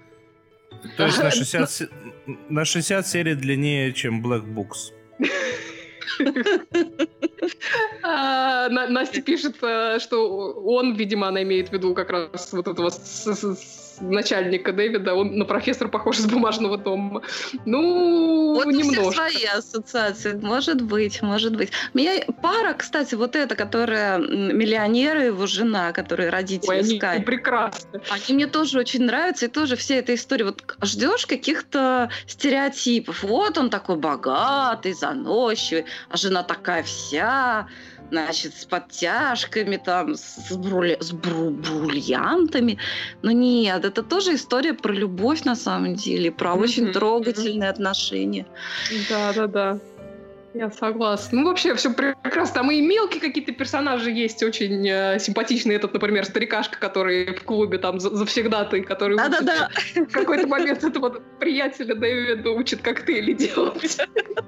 [SPEAKER 2] То есть на 60, на 60 серий длиннее, чем Black Books.
[SPEAKER 4] А, Настя пишет, э, что он, видимо, она имеет в виду как раз вот этого начальника Дэвида, он на профессора похож из бумажного дома. Ну,
[SPEAKER 1] вот
[SPEAKER 4] немножко.
[SPEAKER 1] свои ассоциации. Может быть, может быть. Меня пара, кстати, вот эта, которая миллионер и его жена, которые родители Ой,
[SPEAKER 4] они Sky. прекрасны.
[SPEAKER 1] Они мне тоже очень нравятся, и тоже вся эта история. Вот ждешь каких-то стереотипов. Вот он такой богатый, заносчивый, а жена такая вся значит, с подтяжками, там, с, брули... с бру... бриллиантами. Но нет, это тоже история про любовь на самом деле, про mm-hmm. очень трогательные mm-hmm. отношения.
[SPEAKER 4] Да, да, да. Я согласна. Ну, вообще, все прекрасно. Там и мелкие какие-то персонажи есть, очень э, симпатичный. Этот, например, старикашка, который в клубе там завсегдатый, который
[SPEAKER 1] Да-да-да.
[SPEAKER 4] в какой-то момент этого приятеля Дэвида учит коктейли делать.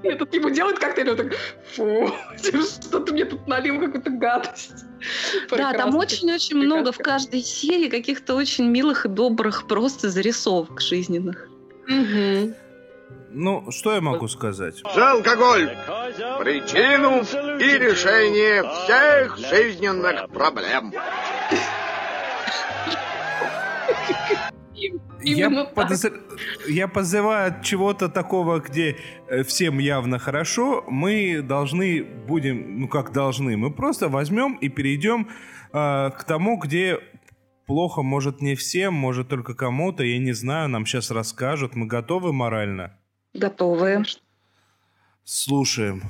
[SPEAKER 4] И этот ему делает коктейль, он так, фу, что ты мне тут налил какую-то гадость.
[SPEAKER 1] Да, там очень-очень много в каждой серии каких-то очень милых и добрых просто зарисовок жизненных.
[SPEAKER 4] Угу.
[SPEAKER 2] Ну, что я могу сказать?
[SPEAKER 3] За алкоголь! Причину и решение всех жизненных проблем.
[SPEAKER 2] Я, подозр... я позываю от чего-то такого, где э, всем явно хорошо, мы должны будем, ну как должны, мы просто возьмем и перейдем э, к тому, где плохо, может не всем, может только кому-то, я не знаю, нам сейчас расскажут, мы готовы морально?
[SPEAKER 1] Готовы.
[SPEAKER 2] Слушаем.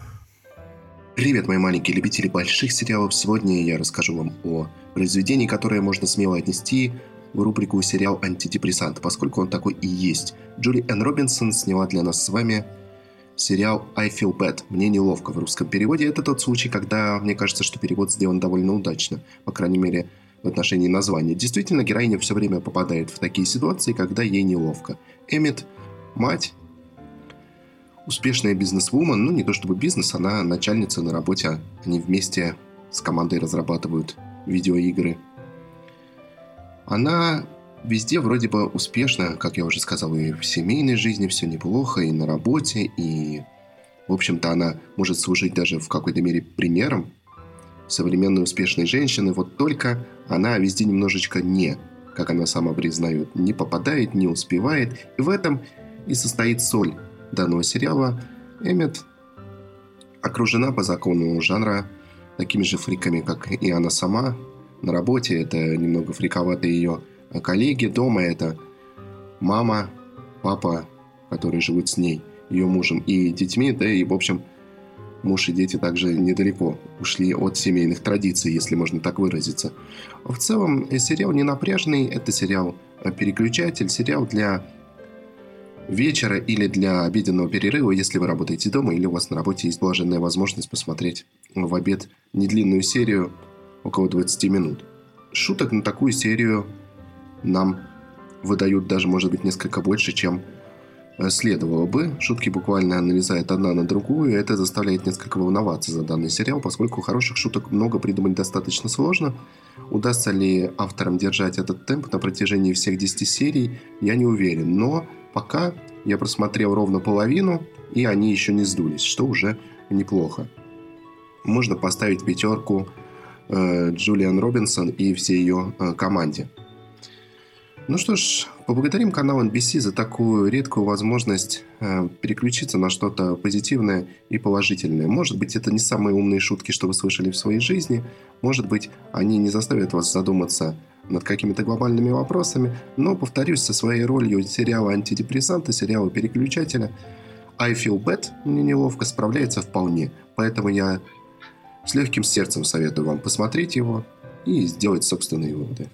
[SPEAKER 7] Привет, мои маленькие любители больших сериалов. Сегодня я расскажу вам о произведении, которое можно смело отнести в рубрику «Сериал антидепрессант», поскольку он такой и есть. Джули Энн Робинсон сняла для нас с вами сериал «I Feel Bad». Мне неловко в русском переводе. Это тот случай, когда мне кажется, что перевод сделан довольно удачно. По крайней мере, в отношении названия. Действительно, героиня все время попадает в такие ситуации, когда ей неловко. Эммет, мать, успешная бизнесвумен, ну не то чтобы бизнес, она начальница на работе, они вместе с командой разрабатывают видеоигры. Она везде вроде бы успешна, как я уже сказал, и в семейной жизни все неплохо, и на работе, и, в общем-то, она может служить даже в какой-то мере примером современной успешной женщины, вот только она везде немножечко не, как она сама признает, не попадает, не успевает, и в этом и состоит соль данного сериала, Эммет окружена по закону жанра такими же фриками, как и она сама. На работе это немного фриковатые ее коллеги, дома это мама, папа, которые живут с ней, ее мужем и детьми, да и, в общем, муж и дети также недалеко ушли от семейных традиций, если можно так выразиться. В целом, э, сериал не напряжный, это сериал э, переключатель, сериал для вечера или для обеденного перерыва, если вы работаете дома или у вас на работе есть блаженная возможность посмотреть в обед недлинную серию около 20 минут. Шуток на такую серию нам выдают даже, может быть, несколько больше, чем Э, следовало бы. Шутки буквально нарезает одна на другую, и это заставляет несколько волноваться за данный сериал, поскольку хороших шуток много придумать достаточно сложно. Удастся ли авторам держать этот темп на протяжении всех 10 серий, я не уверен. Но пока я просмотрел ровно половину, и они еще не сдулись, что уже неплохо. Можно поставить пятерку э, Джулиан Робинсон и всей ее э, команде. Ну что ж, поблагодарим канал NBC за такую редкую возможность э, переключиться на что-то позитивное и положительное. Может быть, это не самые умные шутки, что вы слышали в своей жизни. Может быть, они не заставят вас задуматься над какими-то глобальными вопросами. Но, повторюсь, со своей ролью сериала антидепрессанта, сериала переключателя, I Feel Bad, мне неловко, справляется вполне. Поэтому я с легким сердцем советую вам посмотреть его и сделать собственные выводы.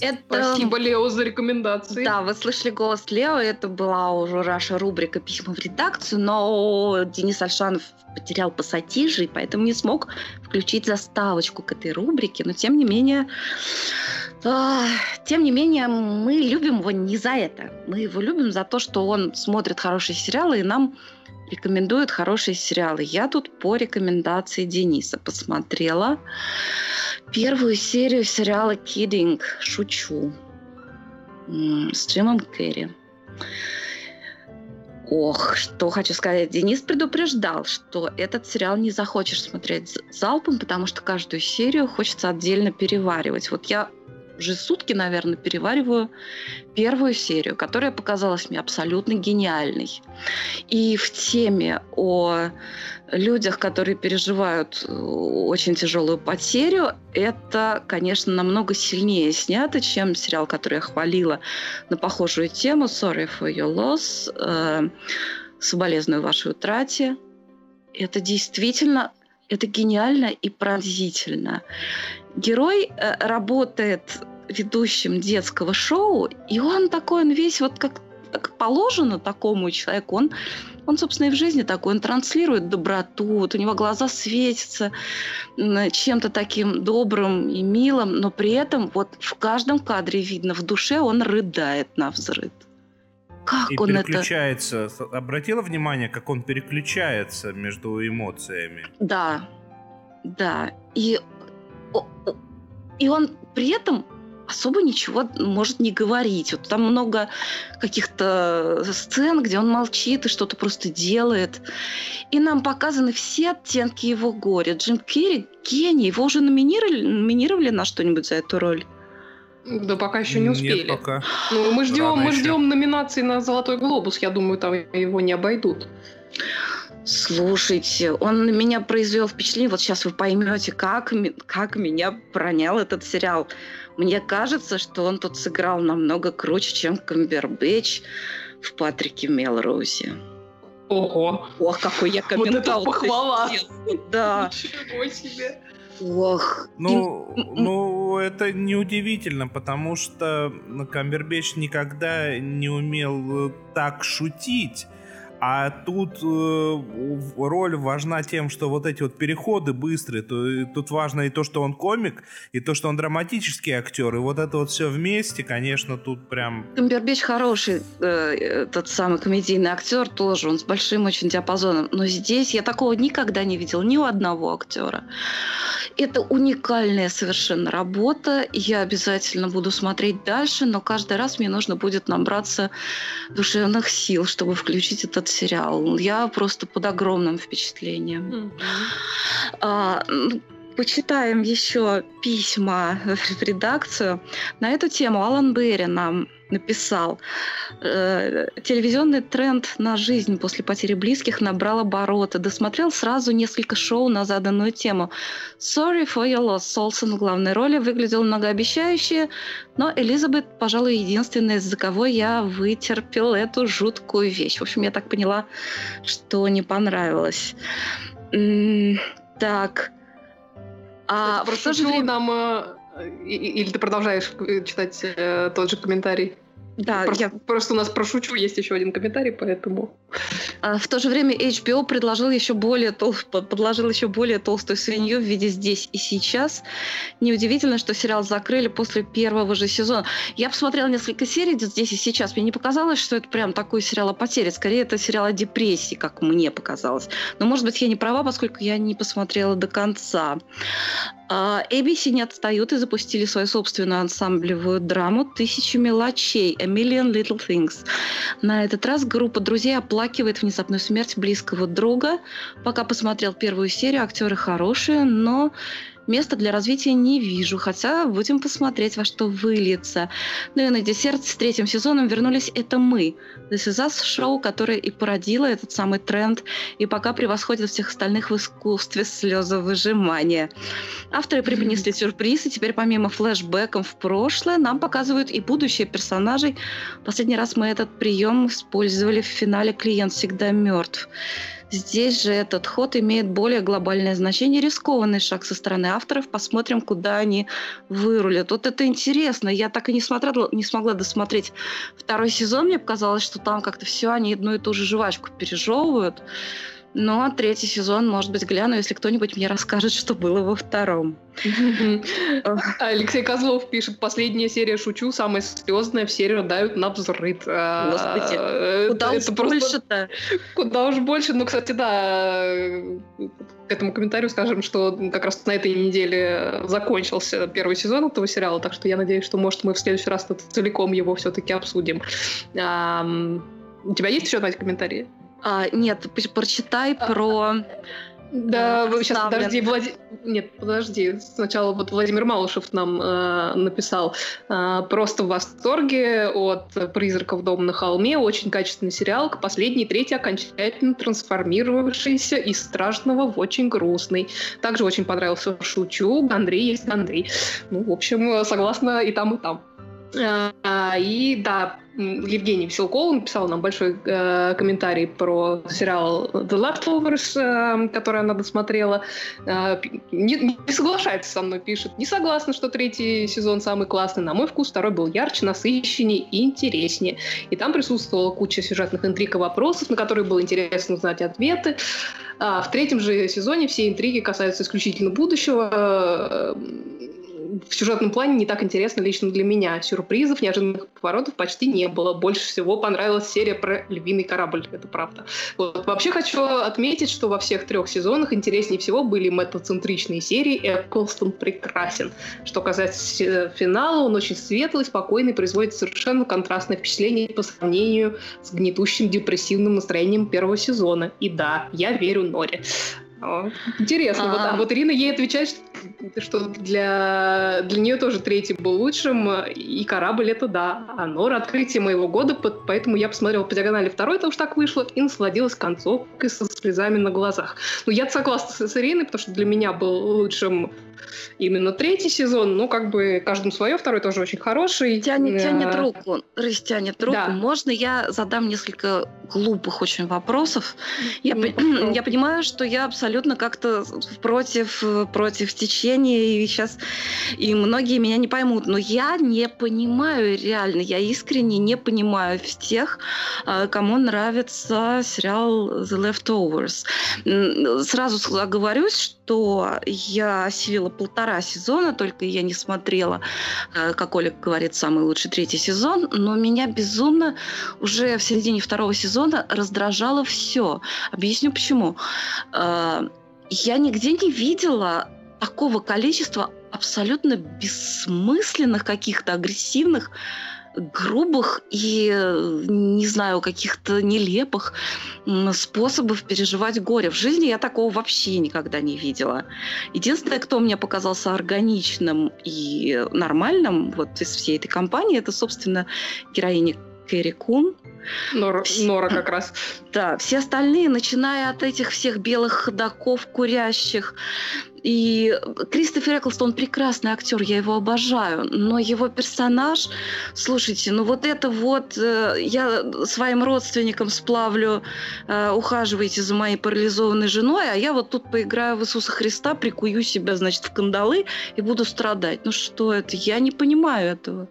[SPEAKER 4] Это... Спасибо, Лео, за рекомендации.
[SPEAKER 1] Да, вы слышали голос Лео, это была уже наша рубрика «Письма в редакцию», но Денис Альшанов потерял пассатижи, и поэтому не смог включить заставочку к этой рубрике, но тем не менее... А, тем не менее, мы любим его не за это. Мы его любим за то, что он смотрит хорошие сериалы, и нам рекомендует хорошие сериалы. Я тут по рекомендации Дениса посмотрела первую серию сериала «Киддинг. Шучу» с Джимом Керри. Ох, что хочу сказать. Денис предупреждал, что этот сериал не захочешь смотреть залпом, потому что каждую серию хочется отдельно переваривать. Вот я уже сутки, наверное, перевариваю первую серию, которая показалась мне абсолютно гениальной. И в теме о людях, которые переживают э, очень тяжелую потерю, это, конечно, намного сильнее снято, чем сериал, который я хвалила на похожую тему «Sorry for your loss», э, «Соболезную вашей утрате». Это действительно это гениально и пронзительно. Герой э, работает ведущим детского шоу, и он такой, он весь вот как, как положено такому человеку, он, он, собственно, и в жизни такой, он транслирует доброту, вот у него глаза светятся чем-то таким добрым и милым, но при этом вот в каждом кадре видно, в душе он рыдает на взрыв.
[SPEAKER 2] Как и он переключается. это... Обратила внимание, как он переключается между эмоциями?
[SPEAKER 1] Да, да. И, и он при этом особо ничего может не говорить. Вот там много каких-то сцен, где он молчит и что-то просто делает. И нам показаны все оттенки его горя. Джим Керри гений. Его уже номинировали, номинировали на что-нибудь за эту роль?
[SPEAKER 4] Да пока еще не успели.
[SPEAKER 2] Нет, пока.
[SPEAKER 4] Ну, мы ждем, мы ждем номинации на Золотой глобус. Я думаю, там его не обойдут.
[SPEAKER 1] Слушайте, он на меня произвел впечатление. Вот сейчас вы поймете, как, как меня пронял этот сериал. Мне кажется, что он тут сыграл намного круче, чем Камбербэтч в Патрике Мелроузе.
[SPEAKER 4] Ого!
[SPEAKER 1] Ох, какой я комментал.
[SPEAKER 4] Вот это похвала!
[SPEAKER 1] Да.
[SPEAKER 4] Ничего себе!
[SPEAKER 1] Ох.
[SPEAKER 2] Ну, ну, это неудивительно, потому что Камбербэтч никогда не умел так шутить. А тут э, роль важна тем, что вот эти вот переходы быстрые. То, тут важно и то, что он комик, и то, что он драматический актер. И вот это вот все вместе, конечно, тут прям...
[SPEAKER 1] Камбербич хороший, э, тот самый комедийный актер тоже. Он с большим очень диапазоном. Но здесь я такого никогда не видел ни у одного актера. Это уникальная совершенно работа. Я обязательно буду смотреть дальше, но каждый раз мне нужно будет набраться душевных сил, чтобы включить этот сериал. Я просто под огромным впечатлением. Mm-hmm. А, почитаем еще письма в редакцию. На эту тему Алан Берри нам написал. Э, телевизионный тренд на жизнь после потери близких набрал обороты. Досмотрел сразу несколько шоу на заданную тему. Sorry for your loss. Солсон в главной роли выглядел многообещающе, но Элизабет, пожалуй, единственная, из-за кого я вытерпел эту жуткую вещь. В общем, я так поняла, что не понравилось. Так.
[SPEAKER 4] А в то же время... нам... Э, или ты продолжаешь э, читать э, тот же комментарий?
[SPEAKER 1] Да,
[SPEAKER 4] просто, я... просто у нас про шучу есть еще один комментарий, поэтому.
[SPEAKER 1] А, в то же время HBO предложил еще более тол... подложил еще более толстую свинью в виде здесь и сейчас. Неудивительно, что сериал закрыли после первого же сезона. Я посмотрела несколько серий здесь и сейчас. Мне не показалось, что это прям такой сериал о потере. Скорее, это сериал о депрессии, как мне показалось. Но, может быть, я не права, поскольку я не посмотрела до конца. А, ABC не отстают и запустили свою собственную ансамблевую драму «Тысячи мелочей» «A Million Little Things». На этот раз группа друзей оплакивает внезапную смерть близкого друга. Пока посмотрел первую серию, актеры хорошие, но Места для развития не вижу, хотя будем посмотреть, во что выльется. Ну и на десерт с третьим сезоном вернулись «Это мы». This is Us шоу, которое и породило этот самый тренд, и пока превосходит всех остальных в искусстве слезовыжимания. Авторы преподнесли сюрприз, и теперь помимо флешбеков в прошлое, нам показывают и будущее персонажей. Последний раз мы этот прием использовали в финале «Клиент всегда мертв». Здесь же этот ход имеет более глобальное значение, рискованный шаг со стороны авторов. Посмотрим, куда они вырулят. Вот это интересно. Я так и не, смотрела, не смогла досмотреть второй сезон. Мне показалось, что там как-то все они одну и ту же жвачку пережевывают. Но третий сезон, может быть, гляну, если кто-нибудь мне расскажет, что было во втором.
[SPEAKER 4] Алексей Козлов пишет, последняя серия «Шучу», самая слезная, все рыдают на взрыв.
[SPEAKER 1] А, Господи, э, куда уж больше-то?
[SPEAKER 4] Куда уж больше, ну, кстати, да, к этому комментарию скажем, что как раз на этой неделе закончился первый сезон этого сериала, так что я надеюсь, что, может, мы в следующий раз целиком его все-таки обсудим. У тебя есть еще, Надя, комментарии?
[SPEAKER 1] А, нет, прочитай а, про...
[SPEAKER 4] Да, э, сейчас, подожди, Влад... Нет, подожди. Сначала вот Владимир Малышев нам э, написал э, просто в восторге от «Призраков дома на холме». Очень качественный сериал. Последний, третий окончательно трансформировавшийся из страшного в очень грустный. Также очень понравился «Шучу». Андрей есть Андрей. Ну, в общем, согласна и там, и там. А, и да, Евгений Веселков написал нам большой э, комментарий про сериал The Leftovers, э, который она досмотрела. Э, не, не соглашается со мной, пишет. Не согласна, что третий сезон самый классный. На мой вкус второй был ярче, насыщеннее и интереснее. И там присутствовала куча сюжетных интриг и вопросов, на которые было интересно узнать ответы. А в третьем же сезоне все интриги касаются исключительно будущего. Э, в сюжетном плане не так интересно лично для меня. Сюрпризов, неожиданных поворотов почти не было. Больше всего понравилась серия про львиный корабль, это правда. Вот. Вообще хочу отметить, что во всех трех сезонах интереснее всего были метацентричные серии, и Эклстон прекрасен. Что касается финала, он очень светлый, спокойный, производит совершенно контрастное впечатление по сравнению с гнетущим депрессивным настроением первого сезона. И да, я верю Норе. Интересно. А, вот, а вот Ирина ей отвечает, что для, для нее тоже третий был лучшим, и корабль это да. А Нора открытие моего года, поэтому я посмотрела по диагонали второй, это уж так вышло, и насладилась концовкой со слезами на глазах. Ну, я согласна с Ириной, потому что для меня был лучшим именно третий сезон, ну, как бы каждому свое, второй тоже очень хороший.
[SPEAKER 1] Тянет, тянет руку, растянет руку. Да. Можно я задам несколько глупых очень вопросов? Я, ну, я понимаю, что я абсолютно как-то против, против течения, и сейчас и многие меня не поймут, но я не понимаю реально, я искренне не понимаю тех, а, кому нравится сериал The Leftovers. Сразу оговорюсь, что я осилила полтора сезона, только я не смотрела, э, как Оля говорит, самый лучший третий сезон, но меня безумно уже в середине второго сезона раздражало все. Объясню почему. Э, я нигде не видела такого количества абсолютно бессмысленных каких-то агрессивных грубых и, не знаю, каких-то нелепых способов переживать горе. В жизни я такого вообще никогда не видела. Единственное, кто мне показался органичным и нормальным вот из всей этой компании, это, собственно, героиня Кэрри Кун.
[SPEAKER 4] Нора, Нора как раз.
[SPEAKER 1] Да, все остальные, начиная от этих всех белых ходаков, курящих, и Кристофер Эклстон прекрасный актер, я его обожаю, но его персонаж, слушайте, ну вот это вот, э, я своим родственникам сплавлю, э, ухаживайте за моей парализованной женой, а я вот тут поиграю в Иисуса Христа, прикую себя, значит, в кандалы и буду страдать. Ну что это? Я не понимаю этого.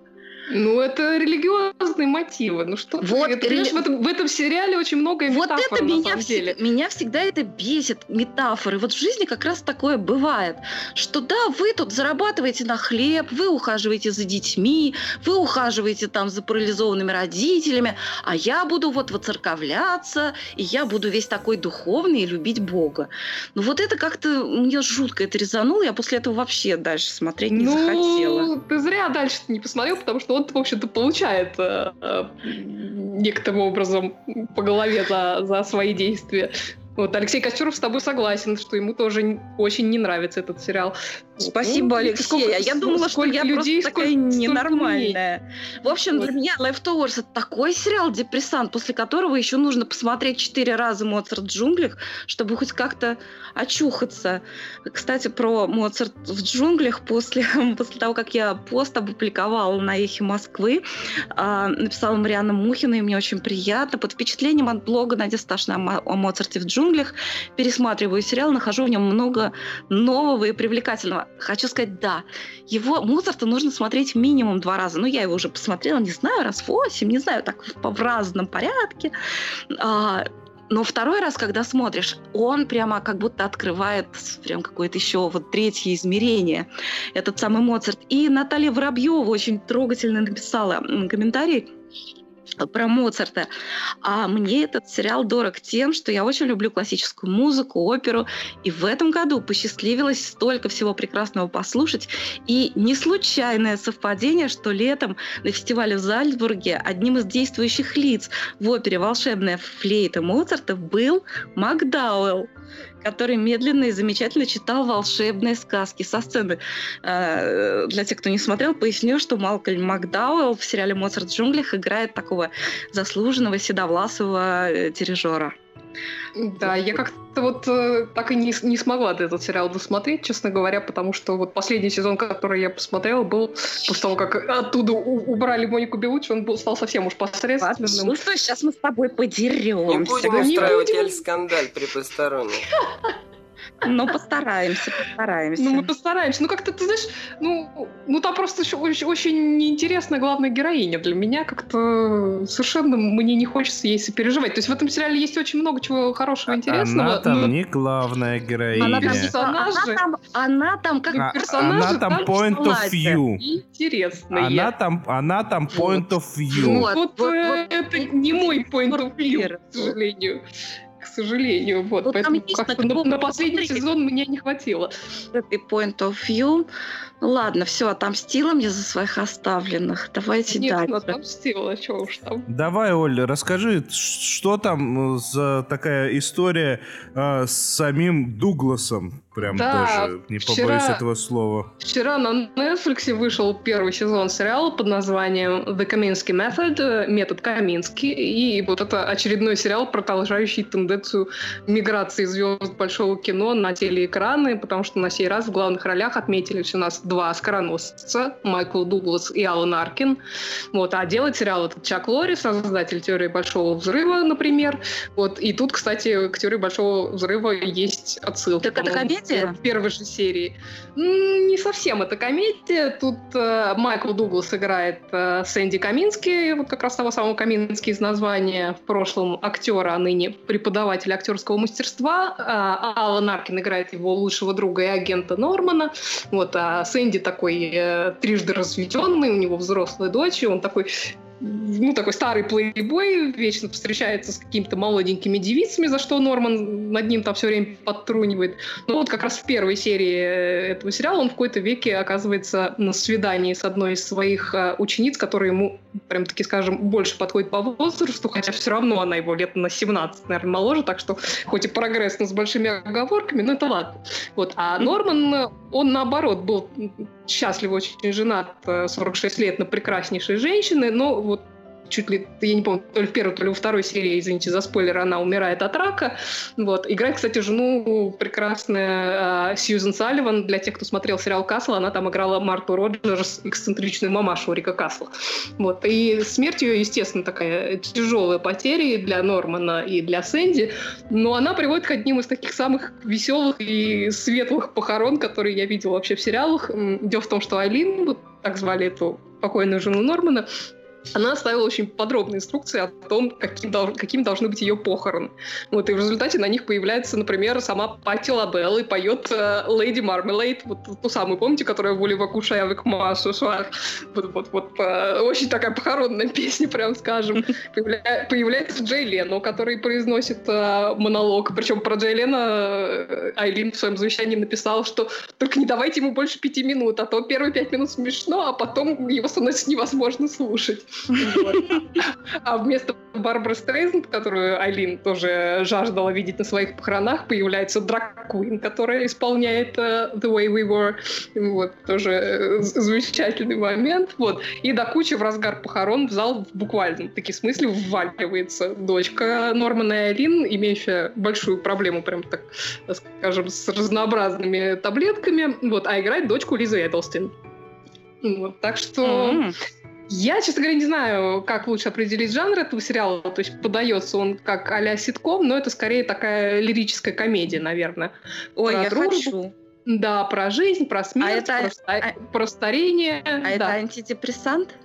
[SPEAKER 4] Ну, это религиозные мотивы. Ну что
[SPEAKER 1] вот,
[SPEAKER 4] ты, рели... в, этом, в этом сериале очень много
[SPEAKER 1] вот
[SPEAKER 4] метафор,
[SPEAKER 1] это
[SPEAKER 4] на
[SPEAKER 1] меня
[SPEAKER 4] самом
[SPEAKER 1] всегда,
[SPEAKER 4] деле.
[SPEAKER 1] Меня всегда это бесит, метафоры. Вот в жизни как раз такое бывает, что да, вы тут зарабатываете на хлеб, вы ухаживаете за детьми, вы ухаживаете там за парализованными родителями, а я буду вот воцерковляться, и я буду весь такой духовный и любить Бога. Ну вот это как-то мне жутко это резануло, я после этого вообще дальше смотреть не
[SPEAKER 4] ну,
[SPEAKER 1] захотела.
[SPEAKER 4] ты зря дальше не посмотрел, потому что он, в общем-то, получает э, э, некоторым образом по голове за, за свои действия. Вот Алексей Кочуров с тобой согласен, что ему тоже очень не нравится этот сериал.
[SPEAKER 1] Спасибо, ну, Алексей. Сколько, я думала, что я людей, просто такая ненормальная. В общем, для меня Leftovers это такой сериал депрессант, после которого еще нужно посмотреть четыре раза Моцарт в джунглях, чтобы хоть как-то очухаться. Кстати, про Моцарт в джунглях после, после того, как я пост опубликовала на Эхе Москвы, э, написала Марианна Мухина, и мне очень приятно. Под впечатлением от блога Надя Сташина о Моцарте в джунглях пересматриваю сериал, нахожу в нем много нового и привлекательного хочу сказать, да, его Моцарта нужно смотреть минимум два раза. Ну, я его уже посмотрела, не знаю, раз восемь, не знаю, так в разном порядке. А, но второй раз, когда смотришь, он прямо как будто открывает прям какое-то еще вот третье измерение, этот самый Моцарт. И Наталья Воробьева очень трогательно написала комментарий, про Моцарта. А мне этот сериал дорог тем, что я очень люблю классическую музыку, оперу, и в этом году посчастливилось столько всего прекрасного послушать. И не случайное совпадение, что летом на фестивале в Зальцбурге одним из действующих лиц в опере «Волшебная флейта» Моцарта был Макдауэлл который медленно и замечательно читал волшебные сказки со сцены. Э, для тех, кто не смотрел, поясню, что Малкольм Макдауэлл в сериале «Моцарт в джунглях» играет такого заслуженного седовласого э, дирижера.
[SPEAKER 4] Да, я как-то вот э, так и не, не смогла этот сериал досмотреть, честно говоря, потому что вот последний сезон, который я посмотрела, был после того, как оттуда у- убрали Монику Белучи, он был, стал совсем уж посредственным.
[SPEAKER 1] Ну что, сейчас мы с тобой подеремся.
[SPEAKER 8] Не будем устраивать эль-скандаль при посторонних.
[SPEAKER 1] Ну, постараемся, постараемся.
[SPEAKER 4] Ну, мы постараемся. Ну, как-то, ты знаешь, ну, ну там просто очень, очень неинтересная главная героиня. Для меня как-то совершенно мне не хочется ей сопереживать. То есть в этом сериале есть очень много чего хорошего, интересного.
[SPEAKER 2] Она там
[SPEAKER 4] но...
[SPEAKER 2] не главная героиня.
[SPEAKER 1] Она там, персонажи, она там, она там как
[SPEAKER 2] а,
[SPEAKER 4] персонаж.
[SPEAKER 2] Она там point of view.
[SPEAKER 4] Интересная.
[SPEAKER 2] Она там, она там point of view.
[SPEAKER 4] Вот, вот, вот, вот это не мой point of view, к сожалению к сожалению. Вот, вот поэтому как на, на последний сезон мне не хватило.
[SPEAKER 1] Этой point of view. Ну ладно, все, отомстила мне за своих оставленных. Давайте
[SPEAKER 4] Нет,
[SPEAKER 1] дальше.
[SPEAKER 4] Нет, отомстила, что уж там.
[SPEAKER 2] Давай, Оля, расскажи, что там за такая история э, с самим Дугласом? Прям
[SPEAKER 4] да,
[SPEAKER 2] тоже, не вчера, побоюсь этого слова.
[SPEAKER 4] Вчера на Netflix вышел первый сезон сериала под названием The Kaminsky Method, метод Камински, и вот это очередной сериал, продолжающий тенденцию миграции звезд большого кино на телеэкраны, потому что на сей раз в главных ролях отметились у нас два скороносца, Майкл Дуглас и Алан Аркин. Вот, а делать сериал этот Чак Лори, создатель теории большого взрыва, например. Вот, и тут, кстати, к теории большого взрыва есть отсылка.
[SPEAKER 1] Так это комедия?
[SPEAKER 4] В первой же серии. Не совсем это комедия. Тут э, Майкл Дуглас играет э, Сэнди Камински, вот как раз того самого Камински из названия, в прошлом актера, а ныне преподаватель актерского мастерства. А Алан Аркин играет его лучшего друга и агента Нормана. Вот, а Сэнди такой э, трижды разведенный, у него взрослая дочь, и он такой ну, такой старый плейбой, вечно встречается с какими-то молоденькими девицами, за что Норман над ним там все время подтрунивает. Но вот как раз в первой серии э, этого сериала он в какой-то веке оказывается на свидании с одной из своих э, учениц, которая ему, прям таки скажем, больше подходит по возрасту, хотя все равно она его лет на 17, наверное, моложе, так что хоть и прогресс, но с большими оговорками, но это ладно. Вот. А Норман, он наоборот был счастлив очень женат 46 лет на прекраснейшей женщине, но вот чуть ли, я не помню, то ли в первой, то ли во второй серии, извините за спойлер, она умирает от рака. Вот. Играет, кстати, жену прекрасная э, Сьюзен Салливан. Для тех, кто смотрел сериал «Касл», она там играла Марту Роджерс, эксцентричную мамашу Рика Касла. Вот. И смерть ее, естественно, такая тяжелая потеря для Нормана, и для Сэнди, но она приводит к одним из таких самых веселых и светлых похорон, которые я видела вообще в сериалах. Дело в том, что Айлин, вот так звали эту покойную жену Нормана, она оставила очень подробные инструкции о том, каким, дол- каким должны быть ее похороны. Вот, и в результате на них появляется, например, сама Пати Лабелл и поет э, Леди Мармелейд, вот ту самую, помните, которая «Воли вакуша я век массу Вот, вот, вот, э, очень такая похоронная песня, прям скажем. Появля- появляется Джей Лено, который произносит э, монолог, причем про Джей Лена э, Айлин в своем завещании написал, что только не давайте ему больше пяти минут, а то первые пять минут смешно, а потом его становится невозможно слушать. А вместо Барбары Стрейзенд, которую Айлин тоже жаждала видеть на своих похоронах, появляется Драк Куин, которая исполняет uh, The Way We Were. Вот, тоже э, замечательный момент. Вот. И до кучи в разгар похорон в зал в буквальном таки смысле вваливается дочка Нормана и Айлин, имеющая большую проблему, прям так, скажем, с разнообразными таблетками. Вот, а играет дочку Лизы Эдлстин. Вот, так что... Mm-hmm. Я, честно говоря, не знаю, как лучше определить жанр этого сериала. То есть подается он как а-ля ситком, но это скорее такая лирическая комедия, наверное.
[SPEAKER 1] Ой, про я дружбу. хочу.
[SPEAKER 4] Да, про жизнь, про смерть, а это... про, а... про старение.
[SPEAKER 1] А
[SPEAKER 4] да.
[SPEAKER 1] это антидепрессант?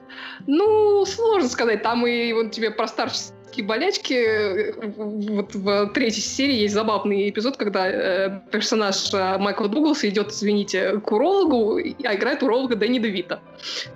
[SPEAKER 4] Ну, сложно сказать. Там и вот тебе про старчество такие болячки. Вот в третьей серии есть забавный эпизод, когда э, персонаж э, Майкла Дугласа идет, извините, к урологу, а играет уролога Дэнни Девита.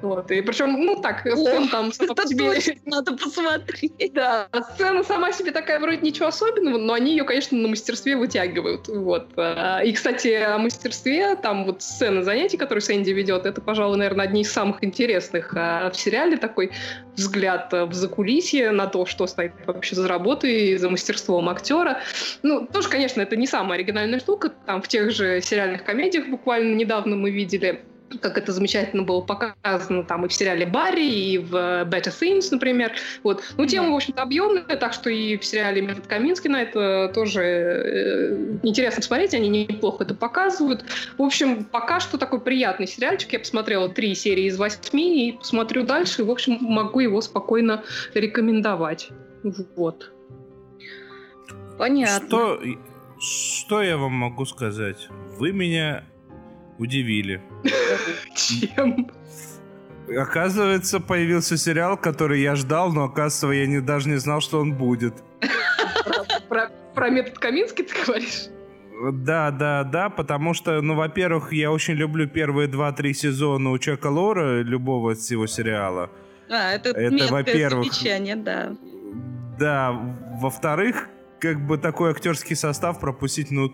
[SPEAKER 4] Вот. И причем, ну так, сцена там сама
[SPEAKER 1] по себе... надо посмотреть.
[SPEAKER 4] Да, сцена сама себе такая вроде ничего особенного, но они ее, конечно, на мастерстве вытягивают. Вот. Э, и, кстати, о мастерстве, там вот сцена занятий, которые Сэнди ведет, это, пожалуй, наверное, одни из самых интересных э, в сериале, такой взгляд в закулисье на то, что стоит вообще за работой, за мастерством актера. Ну, тоже, конечно, это не самая оригинальная штука. Там в тех же сериальных комедиях буквально недавно мы видели как это замечательно было показано там и в сериале Барри, и в Better Things, например. Вот. Ну, тема, в общем-то, объемная, так что и в сериале Метод Каминский на это тоже э, интересно смотреть, они неплохо это показывают. В общем, пока что такой приятный сериальчик. Я посмотрела три серии из восьми и посмотрю дальше. И, в общем, могу его спокойно рекомендовать. Вот.
[SPEAKER 2] Понятно. Что, что я вам могу сказать? Вы меня удивили.
[SPEAKER 4] Чем?
[SPEAKER 2] Оказывается, появился сериал, который я ждал, но, оказывается, я не, даже не знал, что он будет.
[SPEAKER 4] Про, про метод Каминский ты говоришь?
[SPEAKER 2] Да, да, да, потому что, ну, во-первых, я очень люблю первые два-три сезона у Чака Лора, любого всего сериала.
[SPEAKER 1] А, это, это во-первых. да.
[SPEAKER 2] Да, во-вторых, как бы такой актерский состав пропустить, ну,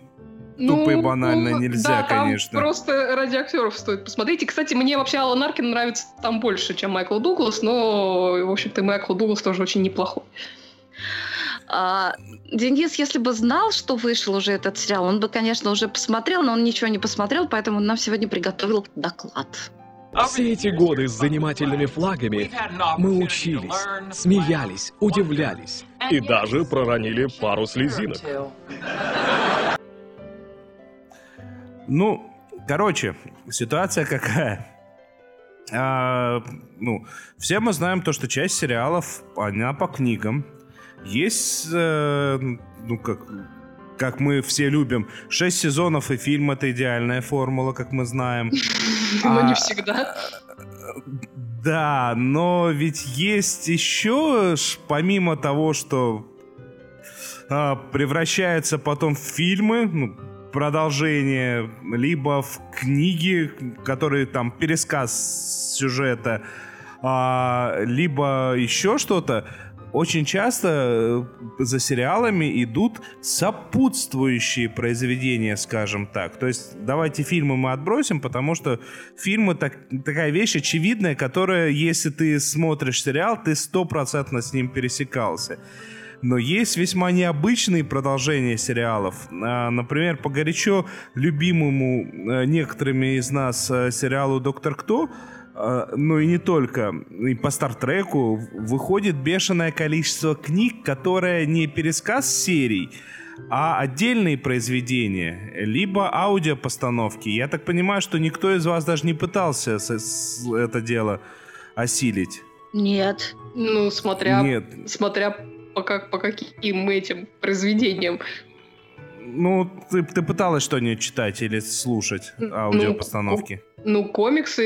[SPEAKER 2] ну, Тупо и банально ну, нельзя,
[SPEAKER 4] да,
[SPEAKER 2] конечно.
[SPEAKER 4] просто ради актеров стоит посмотреть. И, кстати, мне вообще Алан Аркин нравится там больше, чем Майкл Дуглас, но, в общем-то, Майкл Дуглас тоже очень неплохой.
[SPEAKER 1] А, Денис, если бы знал, что вышел уже этот сериал, он бы, конечно, уже посмотрел, но он ничего не посмотрел, поэтому он нам сегодня приготовил доклад.
[SPEAKER 9] Все эти годы с занимательными флагами мы учились, смеялись, удивлялись и даже проронили пару слезинок.
[SPEAKER 2] Ну, короче, ситуация какая? А, ну, все мы знаем то, что часть сериалов, она по книгам. Есть, э, ну, как, как мы все любим, шесть сезонов и фильм — это идеальная формула, как мы знаем.
[SPEAKER 4] Но не всегда.
[SPEAKER 2] Да, но ведь есть еще, помимо того, что а, превращается потом в фильмы, ну, продолжение, либо в книге, которые там пересказ сюжета. а, либо еще что-то, очень часто э, за сериалами идут сопутствующие произведения, скажем так. То есть давайте фильмы мы отбросим, потому что фильмы так, такая вещь очевидная, которая, если ты смотришь сериал, ты стопроцентно с ним пересекался. Но есть весьма необычные продолжения сериалов. А, например, по горячо любимому э, некоторыми из нас э, сериалу «Доктор Кто», ну и не только. И по Стартреку выходит бешеное количество книг, которые не пересказ серий, а отдельные произведения, либо аудиопостановки. Я так понимаю, что никто из вас даже не пытался это дело осилить.
[SPEAKER 1] Нет.
[SPEAKER 4] Ну, смотря, Нет. смотря по, как, по каким этим произведениям.
[SPEAKER 2] Ну, ты, ты пыталась что-нибудь читать или слушать аудиопостановки?
[SPEAKER 4] Ну, ну, комиксы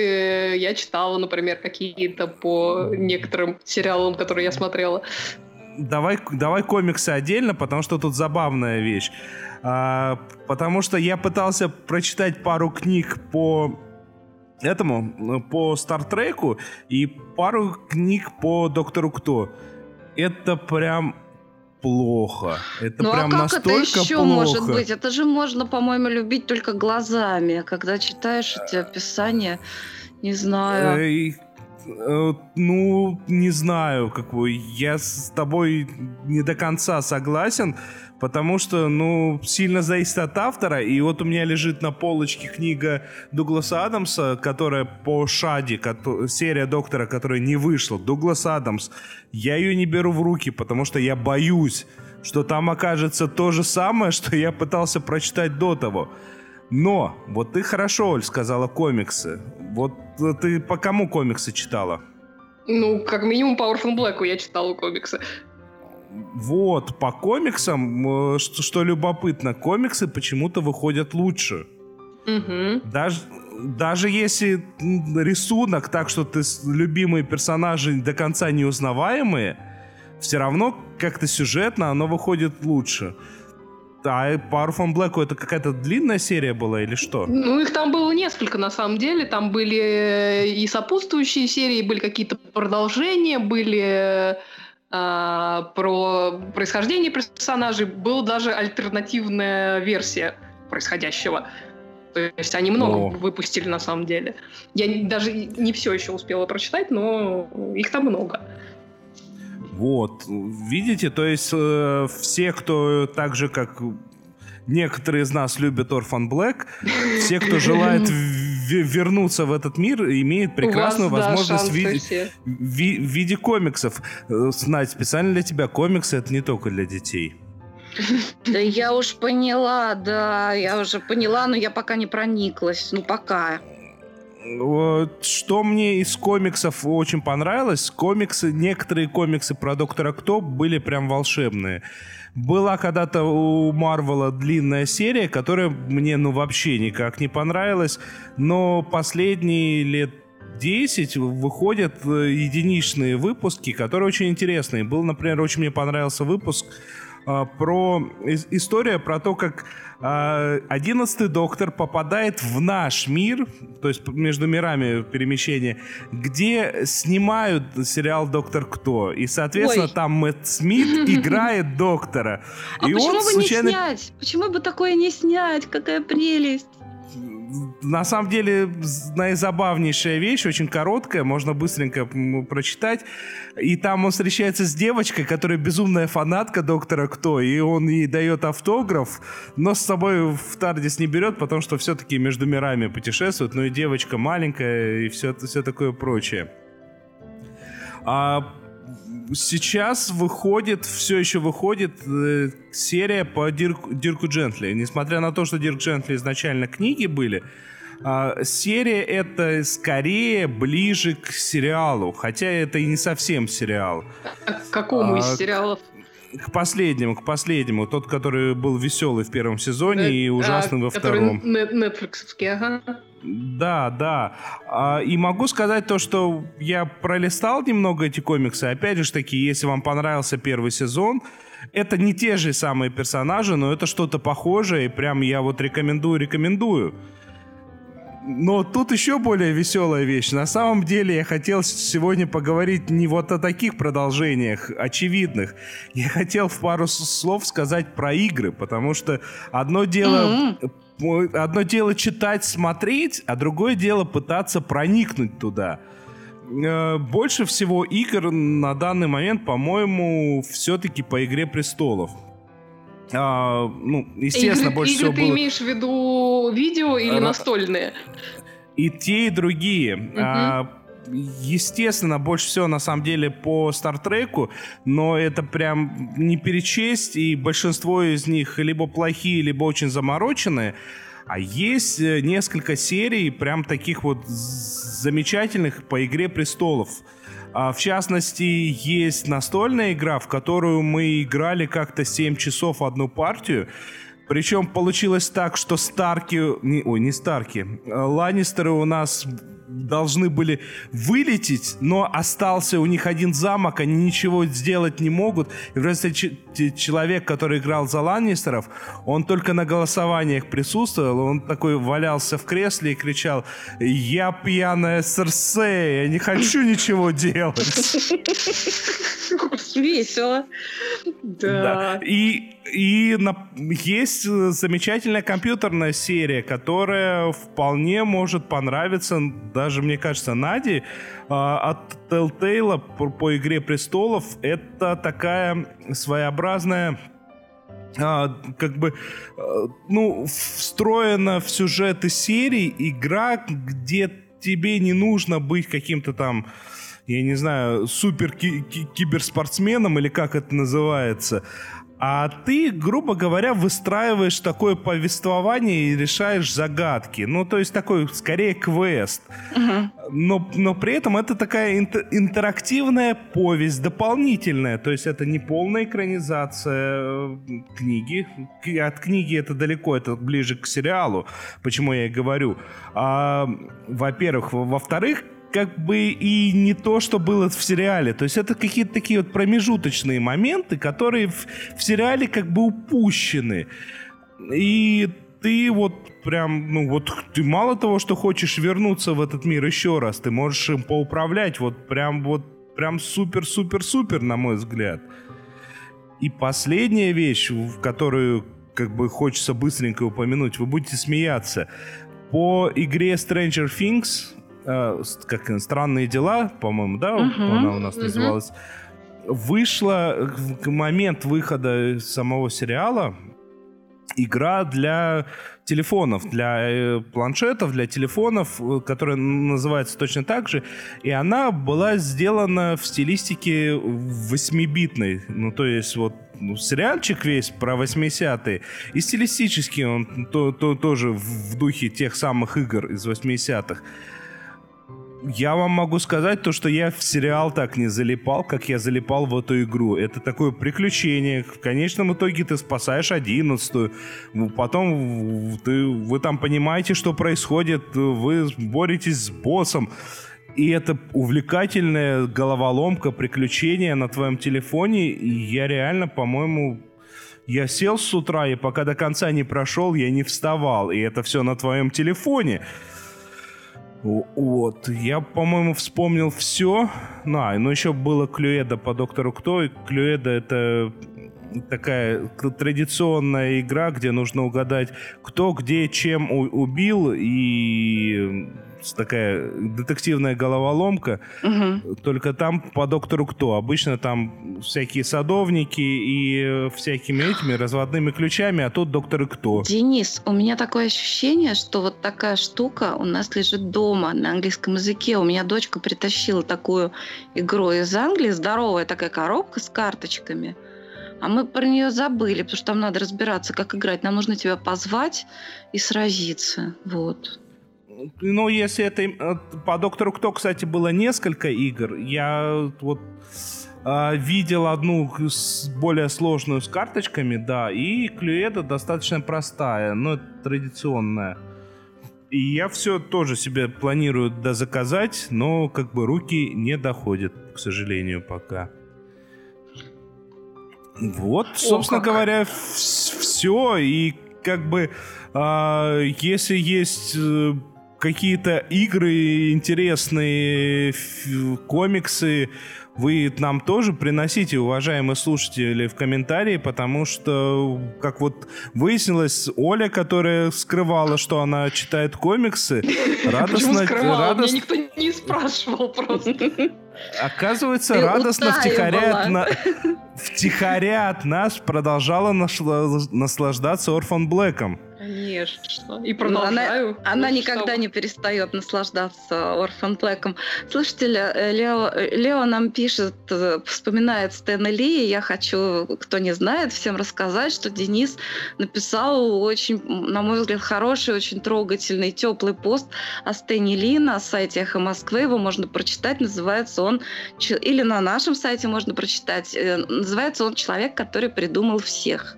[SPEAKER 4] я читала, например, какие-то по некоторым сериалам, которые я смотрела.
[SPEAKER 2] Давай, давай комиксы отдельно, потому что тут забавная вещь. А, потому что я пытался прочитать пару книг по этому, по Стартреку и пару книг по Доктору Кто. Это прям плохо. Это ну, прям а как настолько это еще плохо.
[SPEAKER 1] может быть? Это же можно, по-моему, любить только глазами. Когда читаешь эти описания, не знаю.
[SPEAKER 2] Э, ну, не знаю, какой. Я с тобой не до конца согласен, потому что, ну, сильно зависит от автора. И вот у меня лежит на полочке книга Дугласа Адамса, которая по Шади, серия доктора, которая не вышла. Дуглас Адамс. Я ее не беру в руки, потому что я боюсь, что там окажется то же самое, что я пытался прочитать до того. Но, вот ты хорошо, Оль, сказала комиксы. Вот э, ты по кому комиксы читала?
[SPEAKER 4] Ну, как минимум по Orphan Black я читала комиксы.
[SPEAKER 2] Вот, по комиксам, э, что, что любопытно, комиксы почему-то выходят лучше.
[SPEAKER 4] Угу.
[SPEAKER 2] Даже, даже если рисунок так, что ты любимые персонажи до конца неузнаваемые, все равно как-то сюжетно оно выходит лучше. А по Orphan Black это какая-то длинная серия была или что?
[SPEAKER 4] Ну, их там было несколько, на самом деле. Там были э, и сопутствующие серии, были какие-то продолжения, были э, про происхождение персонажей. Была даже альтернативная версия происходящего. То есть они много О. выпустили на самом деле. Я даже не все еще успела прочитать, но их там много.
[SPEAKER 2] Вот, видите, то есть э, все, кто так же, как некоторые из нас любят Orphan Black, все, кто желает вернуться в этот мир, имеют прекрасную вас, возможность да, в, виде, в, в виде комиксов. Знать, э, специально для тебя комиксы это не только для детей.
[SPEAKER 1] Да я уж поняла, да, я уже поняла, но я пока не прониклась, ну пока.
[SPEAKER 2] Что мне из комиксов очень понравилось, комиксы, некоторые комиксы про Доктора Кто были прям волшебные. Была когда-то у Марвела длинная серия, которая мне ну вообще никак не понравилась, но последние лет 10 выходят э, единичные выпуски, которые очень интересные. Был, например, очень мне понравился выпуск а, про история про то, как одиннадцатый доктор попадает в наш мир, то есть между мирами перемещения, где снимают сериал «Доктор Кто». И, соответственно, Ой. там Мэтт Смит играет доктора.
[SPEAKER 1] А и почему бы случайно... не снять? Почему бы такое не снять? Какая прелесть!
[SPEAKER 2] На самом деле наизабавнейшая вещь, очень короткая, можно быстренько прочитать. И там он встречается с девочкой, которая безумная фанатка доктора Кто, и он ей дает автограф, но с собой в Тардис не берет, потому что все-таки между мирами путешествует, ну и девочка маленькая, и все, все такое прочее. А сейчас выходит, все еще выходит э, серия по Дирку, Дирку Джентли. Несмотря на то, что Дирк Джентли изначально книги были, э, серия это скорее ближе к сериалу, хотя это и не совсем сериал.
[SPEAKER 4] А к какому а, из сериалов?
[SPEAKER 2] К последнему, к последнему. Тот, который был веселый в первом сезоне э, и ужасный а, во втором.
[SPEAKER 4] Netflix, ага.
[SPEAKER 2] Да, да. А, и могу сказать то, что я пролистал немного эти комиксы. Опять же таки, если вам понравился первый сезон, это не те же самые персонажи, но это что-то похожее, и прям я вот рекомендую, рекомендую. но тут еще более веселая вещь. На самом деле я хотел сегодня поговорить не вот о таких продолжениях очевидных. Я хотел в пару слов сказать про игры, потому что одно дело... Mm-hmm. Одно дело читать, смотреть, а другое дело пытаться проникнуть туда. Э, больше всего игр на данный момент, по-моему, все-таки по «Игре престолов».
[SPEAKER 4] А, ну, естественно, игры, больше игры всего ты было... имеешь в виду видео или а, настольные?
[SPEAKER 2] И те, и другие. Угу. А, естественно, больше всего на самом деле по Стартреку, но это прям не перечесть, и большинство из них либо плохие, либо очень замороченные. А есть э, несколько серий прям таких вот замечательных по «Игре престолов». А, в частности, есть настольная игра, в которую мы играли как-то 7 часов одну партию. Причем получилось так, что Старки... Не, ой, не Старки. А, Ланнистеры у нас должны были вылететь, но остался у них один замок, они ничего сделать не могут. И просто человек, который играл за Ланнистеров, он только на голосованиях присутствовал, он такой валялся в кресле и кричал «Я пьяная Серсея, я не хочу ничего делать».
[SPEAKER 1] Весело.
[SPEAKER 2] Да. И, и на, есть замечательная компьютерная серия, которая вполне может понравиться даже, мне кажется, Нади а, от Telltale по, по «Игре престолов». Это такая своеобразная а, как бы, а, ну, встроена в сюжеты серии игра, где тебе не нужно быть каким-то там я не знаю, супер киберспортсменом или как это называется, а ты, грубо говоря, выстраиваешь такое повествование и решаешь загадки. Ну, то есть такой, скорее, квест. Угу. Но, но при этом это такая интерактивная повесть, дополнительная. То есть это не полная экранизация э, книги. От книги это далеко, это ближе к сериалу, почему я и говорю. А, во-первых. Во-вторых, как бы и не то, что было в сериале. То есть это какие-то такие вот промежуточные моменты, которые в, в сериале как бы упущены. И ты вот прям, ну вот ты мало того, что хочешь вернуться в этот мир еще раз, ты можешь им поуправлять вот прям вот прям супер-супер-супер, на мой взгляд. И последняя вещь, в которую как бы хочется быстренько упомянуть, вы будете смеяться. По игре Stranger Things э, как странные дела, по-моему, да, uh-huh, она у нас uh-huh. называлась. Вышла в момент выхода самого сериала игра для телефонов, для э, планшетов, для телефонов, э, которая называется точно так же, и она была сделана в стилистике 8-битной, ну то есть вот ну, сериальчик весь про 80-е, и стилистически он то, то, тоже в духе тех самых игр из 80-х. Я вам могу сказать то, что я в сериал так не залипал, как я залипал в эту игру. Это такое приключение. В конечном итоге ты спасаешь одиннадцатую. Потом ты, вы там понимаете, что происходит. Вы боретесь с боссом. И это увлекательная головоломка, приключение на твоем телефоне. И я реально, по-моему, я сел с утра, и пока до конца не прошел, я не вставал. И это все на твоем телефоне. Вот, я, по-моему, вспомнил все. На, ну еще было Клюэда по Доктору Кто. И Клюэда это такая традиционная игра, где нужно угадать, кто где чем убил и такая детективная головоломка. Угу. Только там по доктору кто? Обычно там всякие садовники и всякими этими разводными ключами, а тут докторы кто?
[SPEAKER 1] Денис, у меня такое ощущение, что вот такая штука у нас лежит дома на английском языке. У меня дочка притащила такую игру из Англии, здоровая такая коробка с карточками. А мы про нее забыли, потому что там надо разбираться, как играть. Нам нужно тебя позвать и сразиться. Вот.
[SPEAKER 2] Ну, если это... Э, по Доктору Кто, кстати, было несколько игр. Я вот э, видел одну более сложную с карточками, да, и Клюэда достаточно простая, но традиционная. И я все тоже себе планирую дозаказать, но как бы руки не доходят, к сожалению, пока. Вот, собственно О, говоря, все. И как бы, э, если есть э, какие-то игры, интересные комиксы, вы нам тоже приносите, уважаемые слушатели, в комментарии, потому что, как вот выяснилось, Оля, которая скрывала, что она читает комиксы, радостно...
[SPEAKER 4] радостно... Меня никто не спрашивал просто.
[SPEAKER 2] Оказывается, Ты радостно втихаря от, на... втихаря от нас продолжала наслаждаться Орфан Блэком.
[SPEAKER 4] Конечно. И продолжаю.
[SPEAKER 1] Она, она никогда не перестает наслаждаться Орфан Блэком. Слушайте, Лео, Лео нам пишет, э, вспоминает Стэна Ли. Я хочу, кто не знает, всем рассказать, что Денис написал очень, на мой взгляд, хороший, очень трогательный, теплый пост о Стэне Ли на сайте Эхо Москвы. Его можно прочитать. Называется он, или на нашем сайте можно прочитать. Э, называется он «Человек, который придумал всех».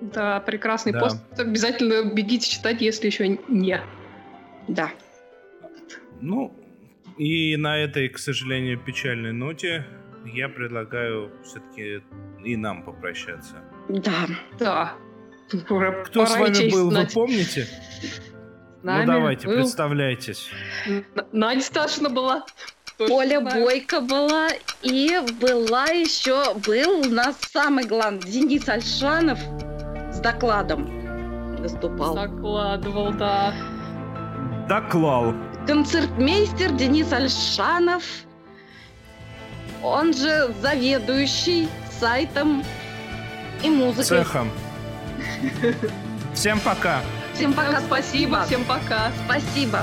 [SPEAKER 4] Да, прекрасный да. пост. Обязательно бегите читать, если еще не.
[SPEAKER 1] Да.
[SPEAKER 2] Ну, и на этой, к сожалению, печальной ноте я предлагаю все-таки и нам попрощаться.
[SPEAKER 1] Да.
[SPEAKER 4] Да.
[SPEAKER 2] Уже Кто с вами был, знать. вы помните? Ну давайте, был... представляйтесь.
[SPEAKER 4] Надя Сташина была.
[SPEAKER 1] Поля Бойко была. И была еще, был у нас самый главный Денис Альшанов докладом выступал.
[SPEAKER 4] Докладывал, да.
[SPEAKER 2] Доклал.
[SPEAKER 1] Концертмейстер Денис Альшанов, он же заведующий сайтом и музыкой.
[SPEAKER 2] Цехом. Всем пока.
[SPEAKER 1] Всем пока,
[SPEAKER 4] спасибо.
[SPEAKER 1] Всем пока. Спасибо.